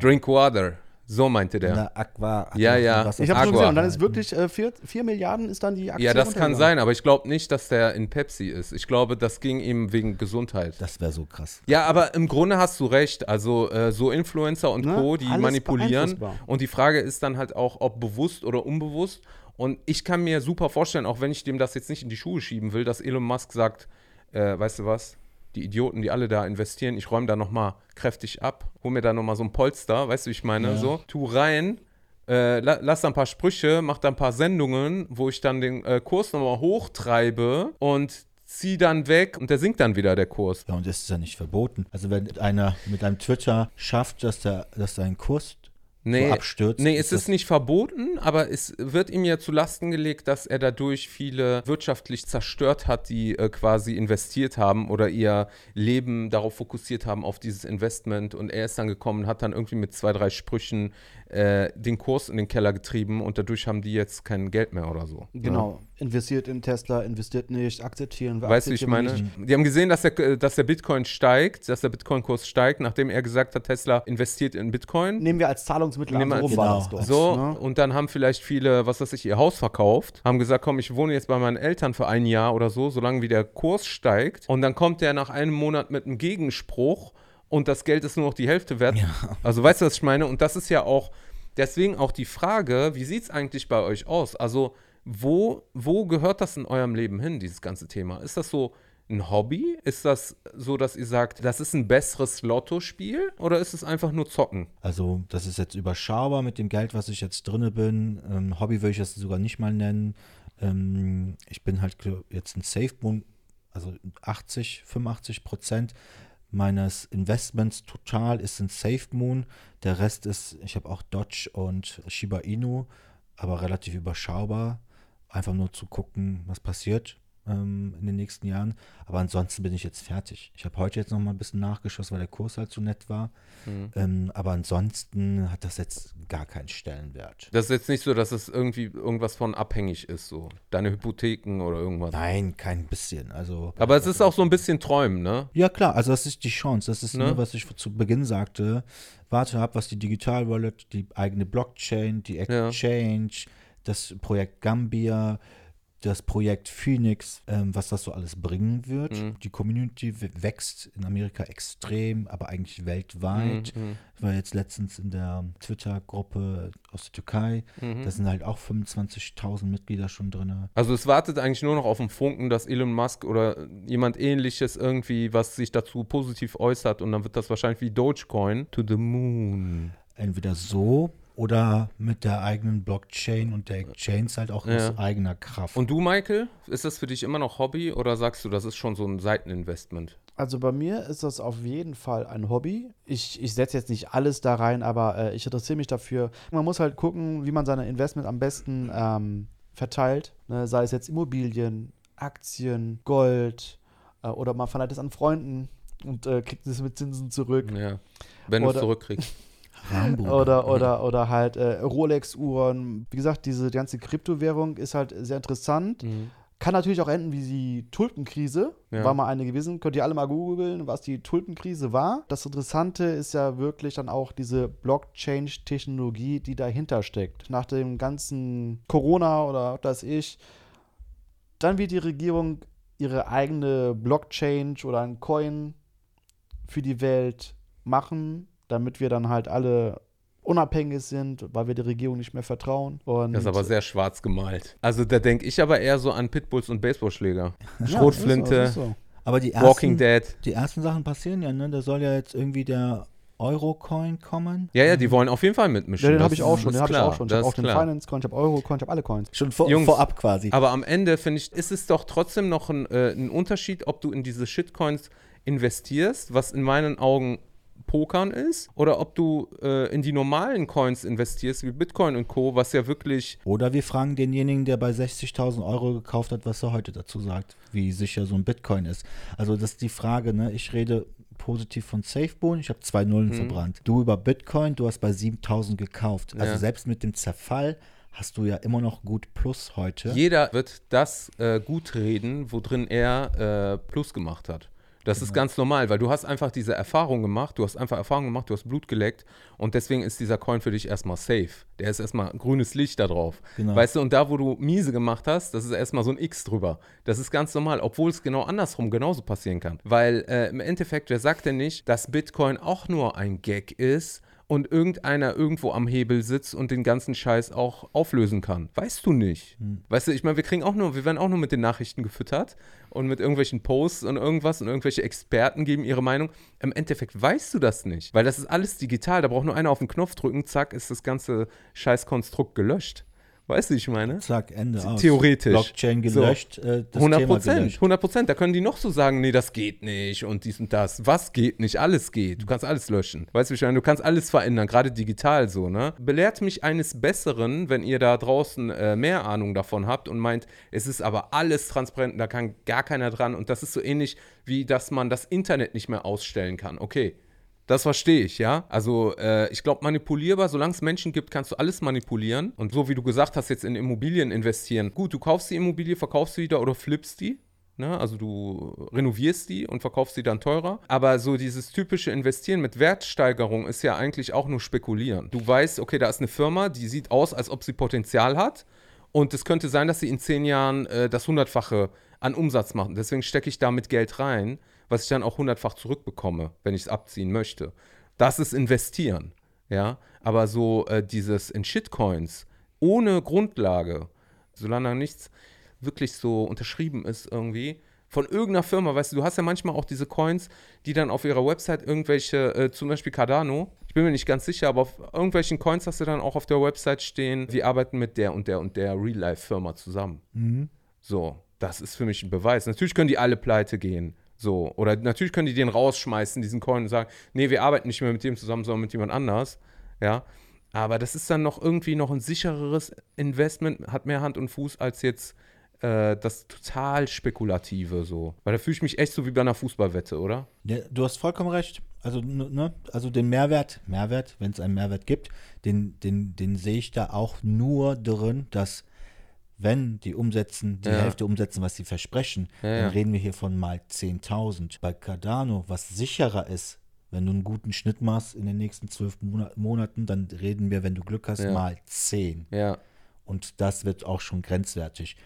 Drink water. So meinte der. Na, Aqua, Aqua Ja, ja. Ich das habe schon gesehen. Und dann ist wirklich 4 vier Milliarden ist dann die Aktie ja, das kann sein, aber ich glaube nicht, dass der in Pepsi ist. Ich glaube, das ging ihm wegen Gesundheit. Das wäre so krass. Ja, aber im Grunde hast du recht. Also äh, so Influencer und Ne? Co., die Alles manipulieren. Und die Frage ist dann halt auch, ob bewusst oder unbewusst. Und ich kann mir super vorstellen, auch wenn ich dem das jetzt nicht in die Schuhe schieben will, dass Elon Musk sagt, äh, weißt du was, die Idioten, die alle da investieren, ich räume da nochmal kräftig ab, hol mir da nochmal so ein Polster, weißt du, wie ich meine, so, tu rein, äh, la lass da ein paar Sprüche, mach da ein paar Sendungen, wo ich dann den äh, Kurs nochmal hochtreibe und zieh dann weg und der sinkt dann wieder, der Kurs. Ja, und das ist ja nicht verboten. Also wenn einer mit einem Twitter schafft, dass der, dass sein Kurs nee, so abstürzt. Nee, es ist nicht verboten, aber es wird ihm ja zu Lasten gelegt, dass er dadurch viele wirtschaftlich zerstört hat, die äh, quasi investiert haben oder ihr Leben darauf fokussiert haben, auf dieses Investment. Und er ist dann gekommen, hat dann irgendwie mit zwei, drei Sprüchen äh, den Kurs in den Keller getrieben und dadurch haben die jetzt kein Geld mehr oder so. Genau. Investiert in Tesla, investiert nicht, akzeptieren wir. Weißt du, wie ich meine? Die haben gesehen, dass der, dass der Bitcoin steigt, dass der Bitcoin-Kurs steigt, nachdem er gesagt hat, Tesla investiert in Bitcoin. nicht. Nehmen wir als Zahlungsmittel Nehmen an, wir so genau. dort. So, ne? und dann haben vielleicht viele, was weiß ich, ihr Haus verkauft, haben gesagt, komm, ich wohne jetzt bei meinen Eltern für ein Jahr oder so, solange wie der Kurs steigt. Und dann kommt der nach einem Monat mit einem Gegenspruch und das Geld ist nur noch die Hälfte wert. Also weißt du, was ich meine? Und das ist ja auch, deswegen auch die Frage, wie sieht es eigentlich bei euch aus? Also wo, wo gehört das in eurem Leben hin, dieses ganze Thema? Ist das so ein Hobby? Ist das so, dass ihr sagt, das ist ein besseres Lottospiel oder ist es einfach nur Zocken? Also, das ist jetzt überschaubar mit dem Geld, was ich jetzt drinne bin. Ähm, Hobby würde ich das sogar nicht mal nennen. Ähm, ich bin halt jetzt ein Safe Moon, also 80, 85 Prozent meines Investments total ist ein Safe Moon. Der Rest ist, ich habe auch Dodge und Shiba Inu, aber relativ überschaubar. Einfach nur zu gucken, was passiert ähm, in den nächsten Jahren. Aber ansonsten bin ich jetzt fertig. Ich habe heute jetzt noch mal ein bisschen nachgeschossen, weil der Kurs halt so nett war. Mhm. Ähm, aber ansonsten hat das jetzt gar keinen Stellenwert. Das ist jetzt nicht so, dass es irgendwie irgendwas von abhängig ist, so deine Hypotheken oder irgendwas. Nein, kein bisschen. Also. Aber es ist auch so ein bisschen Träumen, ne? Ja klar. Also das ist die Chance. Das ist ne? nur, was ich zu Beginn sagte. Warte ab, was die Digital Wallet, die eigene Blockchain, die Exchange, ja. das Projekt Gambia das Projekt Phoenix, ähm, was das so alles bringen wird. Mhm. Die Community wächst in Amerika extrem, aber eigentlich weltweit. Mhm. Ich war jetzt letztens in der Twitter-Gruppe aus der Türkei. Mhm. Da sind halt auch 25.000 Mitglieder schon drin. Also es wartet eigentlich nur noch auf den Funken, dass Elon Musk oder jemand ähnliches irgendwie, was sich dazu positiv äußert und dann wird das wahrscheinlich wie Dogecoin to the moon. Entweder so oder mit der eigenen Blockchain und der Exchange halt auch ja. aus eigener Kraft. Und du, Michael, ist das für dich immer noch Hobby oder sagst du, das ist schon so ein Seiteninvestment? Also bei mir ist das auf jeden Fall ein Hobby. Ich, ich setze jetzt nicht alles da rein, aber äh, ich interessiere mich dafür. Man muss halt gucken, wie man seine Investment am besten ähm, verteilt. Ne? Sei es jetzt Immobilien, Aktien, Gold äh, oder man verleiht es an Freunden und äh, kriegt es mit Zinsen zurück. Ja, wenn du es zurückkriegst. Hamburg. Oder, oder, oder halt äh, Rolex-Uhren. Wie gesagt, diese ganze Kryptowährung ist halt sehr interessant. Mhm. Kann natürlich auch enden wie die Tulpenkrise. Ja. War mal eine gewesen. Könnt ihr alle mal googeln, was die Tulpenkrise war. Das Interessante ist ja wirklich dann auch diese Blockchain-Technologie, die dahinter steckt. Nach dem ganzen Corona oder weiß ich, dann wird die Regierung ihre eigene Blockchain oder ein Coin für die Welt machen damit wir dann halt alle unabhängig sind, weil wir der Regierung nicht mehr vertrauen. Und das ist aber sehr schwarz gemalt. Also da denke ich aber eher so an Pitbulls und Baseballschläger. Schrotflinte, ja, so, so. aber die ersten, Walking Dead. Die ersten Sachen passieren ja, ne? Da soll ja jetzt irgendwie der Eurocoin kommen. Ja, ja, die wollen auf jeden Fall mitmischen. Ja, den habe ich auch schon, den habe ich auch schon. Ich habe auch den Finance-Coin, ich habe Euro-Coin, ich habe alle Coins. Schon vor, Jungs, vorab quasi. Aber am Ende, finde ich, ist es doch trotzdem noch ein, äh, ein Unterschied, ob du in diese Shitcoins investierst, was in meinen Augen Pokern ist oder ob du äh, in die normalen Coins investierst, wie Bitcoin und Co., was ja wirklich. Oder wir fragen denjenigen, der bei 60.000 Euro gekauft hat, was er heute dazu sagt, wie sicher so ein Bitcoin ist. Also, das ist die Frage, ne? Ich rede positiv von SafeBone, ich habe zwei Nullen mhm. verbrannt. Du über Bitcoin, du hast bei 7.000 gekauft. Also, ja. selbst mit dem Zerfall hast du ja immer noch gut Plus heute. Jeder wird das äh, gut reden, worin er äh, Plus gemacht hat. Das ist ganz normal, weil du hast einfach diese Erfahrung gemacht, du hast einfach Erfahrung gemacht, du hast Blut geleckt und deswegen ist dieser Coin für dich erstmal safe. Der ist erstmal grünes Licht da drauf. Genau. Weißt du, und da, wo du miese gemacht hast, das ist erstmal so ein X drüber. Das ist ganz normal, obwohl es genau andersrum genauso passieren kann. Weil äh, im Endeffekt, wer sagt denn nicht, dass Bitcoin auch nur ein Gag ist und irgendeiner irgendwo am Hebel sitzt und den ganzen Scheiß auch auflösen kann. Weißt du nicht. Hm. Weißt du, ich meine, wir kriegen auch nur, wir werden auch nur mit den Nachrichten gefüttert und mit irgendwelchen Posts und irgendwas und irgendwelche Experten geben ihre Meinung. Im Endeffekt weißt du das nicht, weil das ist alles digital. Da braucht nur einer auf den Knopf drücken, zack, ist das ganze Scheißkonstrukt gelöscht. Weißt du, ich meine? Zack, Ende aus. Theoretisch. Blockchain gelöscht, so. äh, 100 Prozent, 100 Prozent. Da können die noch so sagen, nee, das geht nicht und dies und das. Was geht nicht? Alles geht. Du kannst alles löschen. Weißt du, ich meine, du kannst alles verändern, gerade digital so, ne? Belehrt mich eines Besseren, wenn ihr da draußen äh, mehr Ahnung davon habt und meint, es ist aber alles transparent, da kann gar keiner dran und das ist so ähnlich wie, dass man das Internet nicht mehr ausstellen kann. Okay, das verstehe ich, ja. Also äh, ich glaube, manipulierbar, solange es Menschen gibt, kannst du alles manipulieren. Und so wie du gesagt hast, jetzt in Immobilien investieren. Gut, du kaufst die Immobilie, verkaufst sie wieder oder flippst die. Ne? Also du renovierst die und verkaufst sie dann teurer. Aber so dieses typische Investieren mit Wertsteigerung ist ja eigentlich auch nur spekulieren. Du weißt, okay, da ist eine Firma, die sieht aus, als ob sie Potenzial hat. Und es könnte sein, dass sie in zehn Jahren äh, das Hundertfache an Umsatz macht. Deswegen stecke ich da mit Geld rein was ich dann auch hundertfach zurückbekomme, wenn ich es abziehen möchte. Das ist investieren, ja. Aber so äh, dieses in Shitcoins ohne Grundlage, solange nichts wirklich so unterschrieben ist irgendwie, von irgendeiner Firma, weißt du, du hast ja manchmal auch diese Coins, die dann auf ihrer Website irgendwelche, äh, zum Beispiel Cardano, ich bin mir nicht ganz sicher, aber auf irgendwelchen Coins hast du dann auch auf der Website stehen, wir arbeiten mit der und der und der Real-Life-Firma zusammen. Mhm. So, das ist für mich ein Beweis. Natürlich können die alle pleite gehen. So, oder natürlich können die den rausschmeißen, diesen Coin, und sagen, nee, wir arbeiten nicht mehr mit dem zusammen, sondern mit jemand anders. Ja. Aber das ist dann noch irgendwie noch ein sichereres Investment, hat mehr Hand und Fuß als jetzt äh, das total spekulative so. Weil da fühle ich mich echt so wie bei einer Fußballwette, oder? Ja, du hast vollkommen recht. Also, ne, also den Mehrwert, Mehrwert, wenn es einen Mehrwert gibt, den, den, den sehe ich da auch nur drin, dass wenn die umsetzen, die Ja. Hälfte umsetzen, was sie versprechen, Ja, dann reden wir hier von mal 10.000. Bei Cardano, was sicherer ist, wenn du einen guten Schnitt machst in den nächsten zwölf Mona- Monaten, dann reden wir, wenn du Glück hast, mal 10. Ja. Und das wird auch schon grenzwertig.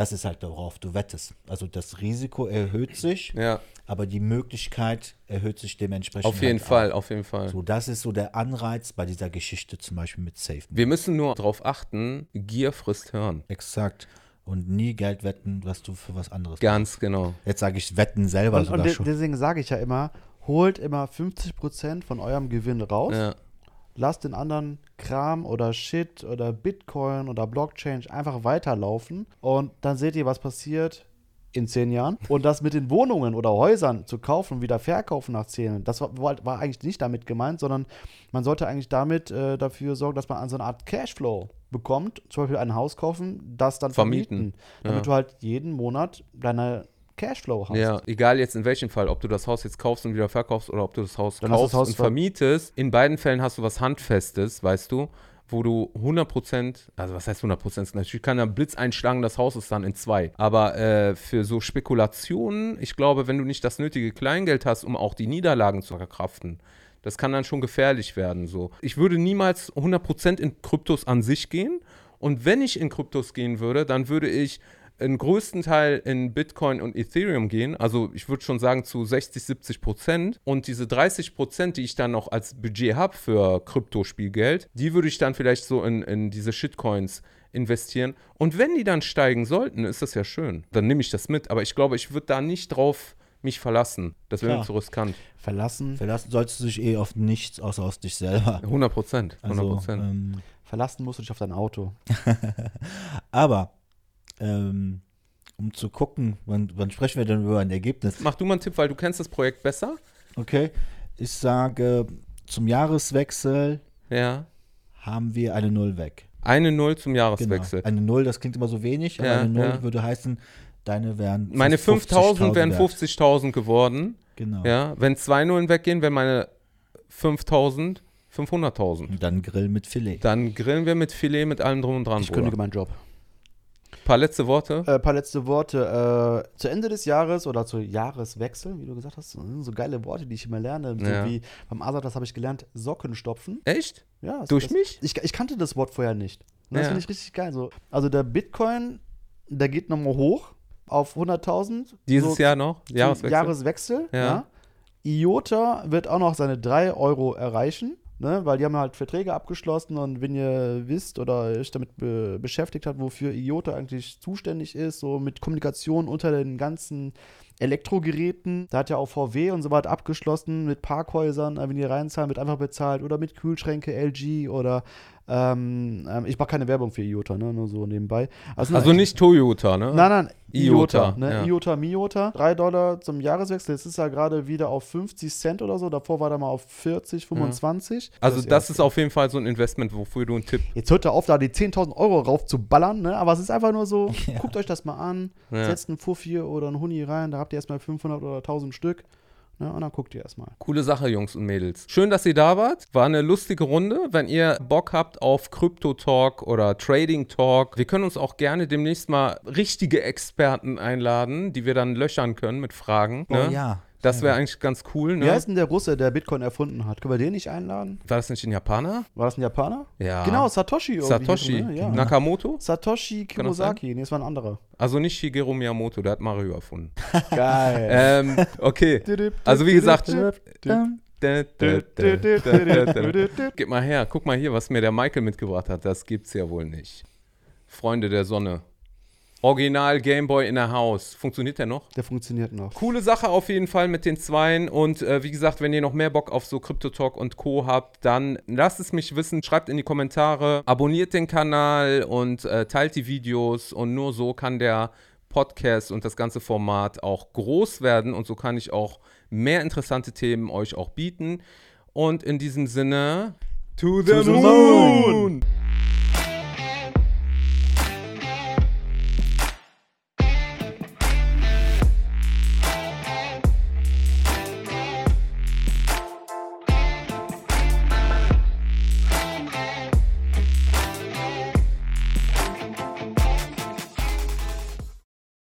Das ist halt, worauf du wettest. Also das Risiko erhöht sich, Ja, aber die Möglichkeit erhöht sich dementsprechend. auf jeden halt Fall, Auch. auf jeden Fall. So, das ist so der Anreiz bei dieser Geschichte zum Beispiel mit Safe. Wir müssen nur darauf achten, Gier frisst Hirn. Exakt. Und nie Geld wetten, was du für was anderes Ganz genau. Jetzt sage ich Wetten selber Und, sogar und de schon. deswegen sage ich ja immer, holt immer 50% von eurem Gewinn raus, Ja. Lasst den anderen Kram oder Shit oder Bitcoin oder Blockchain einfach weiterlaufen und dann seht ihr, was passiert in zehn Jahren. Und das mit den Wohnungen oder Häusern zu kaufen und wieder verkaufen nach zehn Jahren, das war, war war eigentlich nicht damit gemeint, sondern man sollte eigentlich damit äh, dafür sorgen, dass man an so eine Art Cashflow bekommt, zum Beispiel ein Haus kaufen, das dann Vermieten. vermieten, damit Ja. du halt jeden Monat deine Cashflow hast. Ja, egal jetzt in welchem Fall, ob du das Haus jetzt kaufst und wieder verkaufst oder ob du das Haus Dann kaufst das Haus und ver- vermietest. In beiden Fällen hast du was Handfestes, weißt du, wo du 100%, also was heißt 100%? Natürlich kann der Blitz einschlagen, das Haus ist dann in zwei. Aber äh, für so Spekulationen, ich glaube, wenn du nicht das nötige Kleingeld hast, um auch die Niederlagen zu verkraften, das kann dann schon gefährlich werden. So. Ich würde niemals 100% in Kryptos an sich gehen. Und wenn ich in Kryptos gehen würde, dann würde ich einen größten Teil in Bitcoin und Ethereum gehen. Also ich würde schon sagen zu 60, 70 Prozent. Und diese 30 Prozent, die ich dann noch als Budget habe für Kryptospielgeld, die würde ich dann vielleicht so in, in diese Shitcoins investieren. Und wenn die dann steigen sollten, ist das ja schön. Dann nehme ich das mit. Aber ich glaube, ich würde da nicht drauf mich verlassen. Das wäre mir zu riskant. Verlassen, Verlassen sollst du dich eh auf nichts außer auf dich selber. 100 Prozent. 100 Also, Prozent. ähm, verlassen musst du dich auf dein Auto. aber ähm, um zu gucken, wann, wann sprechen wir denn über ein Ergebnis? Mach du mal einen Tipp, weil du kennst das Projekt besser. Okay, ich sage, zum Jahreswechsel Ja. haben wir eine Null weg. Eine Null zum Genau. Jahreswechsel. Eine Null, das klingt immer so wenig, aber Ja, eine Null ja. würde heißen, deine wären Meine fast 5000 wären wert. 50.000 geworden. Genau. Ja, wenn zwei Nullen weggehen, wären meine 5000 500.000. Und dann Grill mit Filet. Dann grillen wir mit Filet, mit allem drum und dran. Ich Bruder. kündige meinen Job. Paar letzte Worte. Ein paar letzte Worte. Äh, zu Ende des Jahres oder zu Jahreswechsel, wie du gesagt hast, das sind so geile Worte, die ich immer lerne. So Ja. wie beim Asad, das habe ich gelernt, Socken stopfen. Echt? Ja, Durch das, mich? Ich, ich kannte das Wort vorher nicht. Und das Ja. finde ich richtig geil. So. Also der Bitcoin, der geht nochmal hoch auf 100.000. Dieses so Jahr noch? Jahreswechsel? Jahreswechsel. Ja. Ja. IOTA wird auch noch seine 3 Euro erreichen. Ne, weil die haben halt Verträge abgeschlossen und wenn ihr wisst oder euch damit be beschäftigt habt, wofür IOTA eigentlich zuständig ist, so mit Kommunikation unter den ganzen Elektrogeräten, da hat ja auch VW und so weiter abgeschlossen mit Parkhäusern, äh, wenn die reinzahlen, wird einfach bezahlt oder mit Kühlschränke LG oder ähm, ähm, ich mache keine Werbung für IOTA, ne, nur so nebenbei. Also, Also nicht Toyota, ne? Nein, nein, IOTA, IOTA. Ne? ja. IOTA, Miota. 3 Dollar zum Jahreswechsel. Jetzt ist er gerade wieder auf 50 Cent oder so. Davor war er mal auf 40, 25. Also das ja. ist auf jeden Fall so ein Investment, wofür du einen Tipp. Jetzt hört er auf, da die 10.000 Euro raufzuballern, ne? aber es ist einfach nur so, guckt euch das mal an, Ja. setzt einen Fuffi oder einen Huni rein, da habt ihr erstmal 500 oder 1000 Stück ne? und dann guckt ihr erstmal. Coole Sache, Jungs und Mädels. Schön, dass ihr da wart. War eine lustige Runde. Wenn ihr Bock habt auf Krypto-Talk oder Trading-Talk, wir können uns auch gerne demnächst mal richtige Experten einladen, die wir dann löchern können mit Fragen. Ne? Oh ja. Das wäre eigentlich ganz cool. Wie Ne? heißt denn der Russe, der Bitcoin erfunden hat? Können wir den nicht einladen? War das nicht ein Japaner? War das ein Japaner? Ja. Genau, Satoshi. irgendwie Satoshi hieß er, ne? ja. Nakamoto? Satoshi? Kirosaki. Nee, das war ein anderer. Also nicht Shigeru Miyamoto, der hat Mario erfunden. Geil. ähm, okay. Also wie gesagt, Gib mal her, guck mal hier, was mir der Michael mitgebracht hat. Das gibt's ja wohl nicht. Freunde der Sonne. Original Gameboy in der Haus. Funktioniert der noch? Der funktioniert noch. Coole Sache auf jeden Fall mit den Zweien. Und äh, wie gesagt, wenn ihr noch mehr Bock auf so Crypto Talk und Co. habt, dann lasst es mich wissen. Schreibt in die Kommentare, abonniert den Kanal und äh, teilt die Videos. Und nur so kann der Podcast und das ganze Format auch groß werden. Und so kann ich auch mehr interessante Themen euch auch bieten. Und in diesem Sinne, to the, To the moon.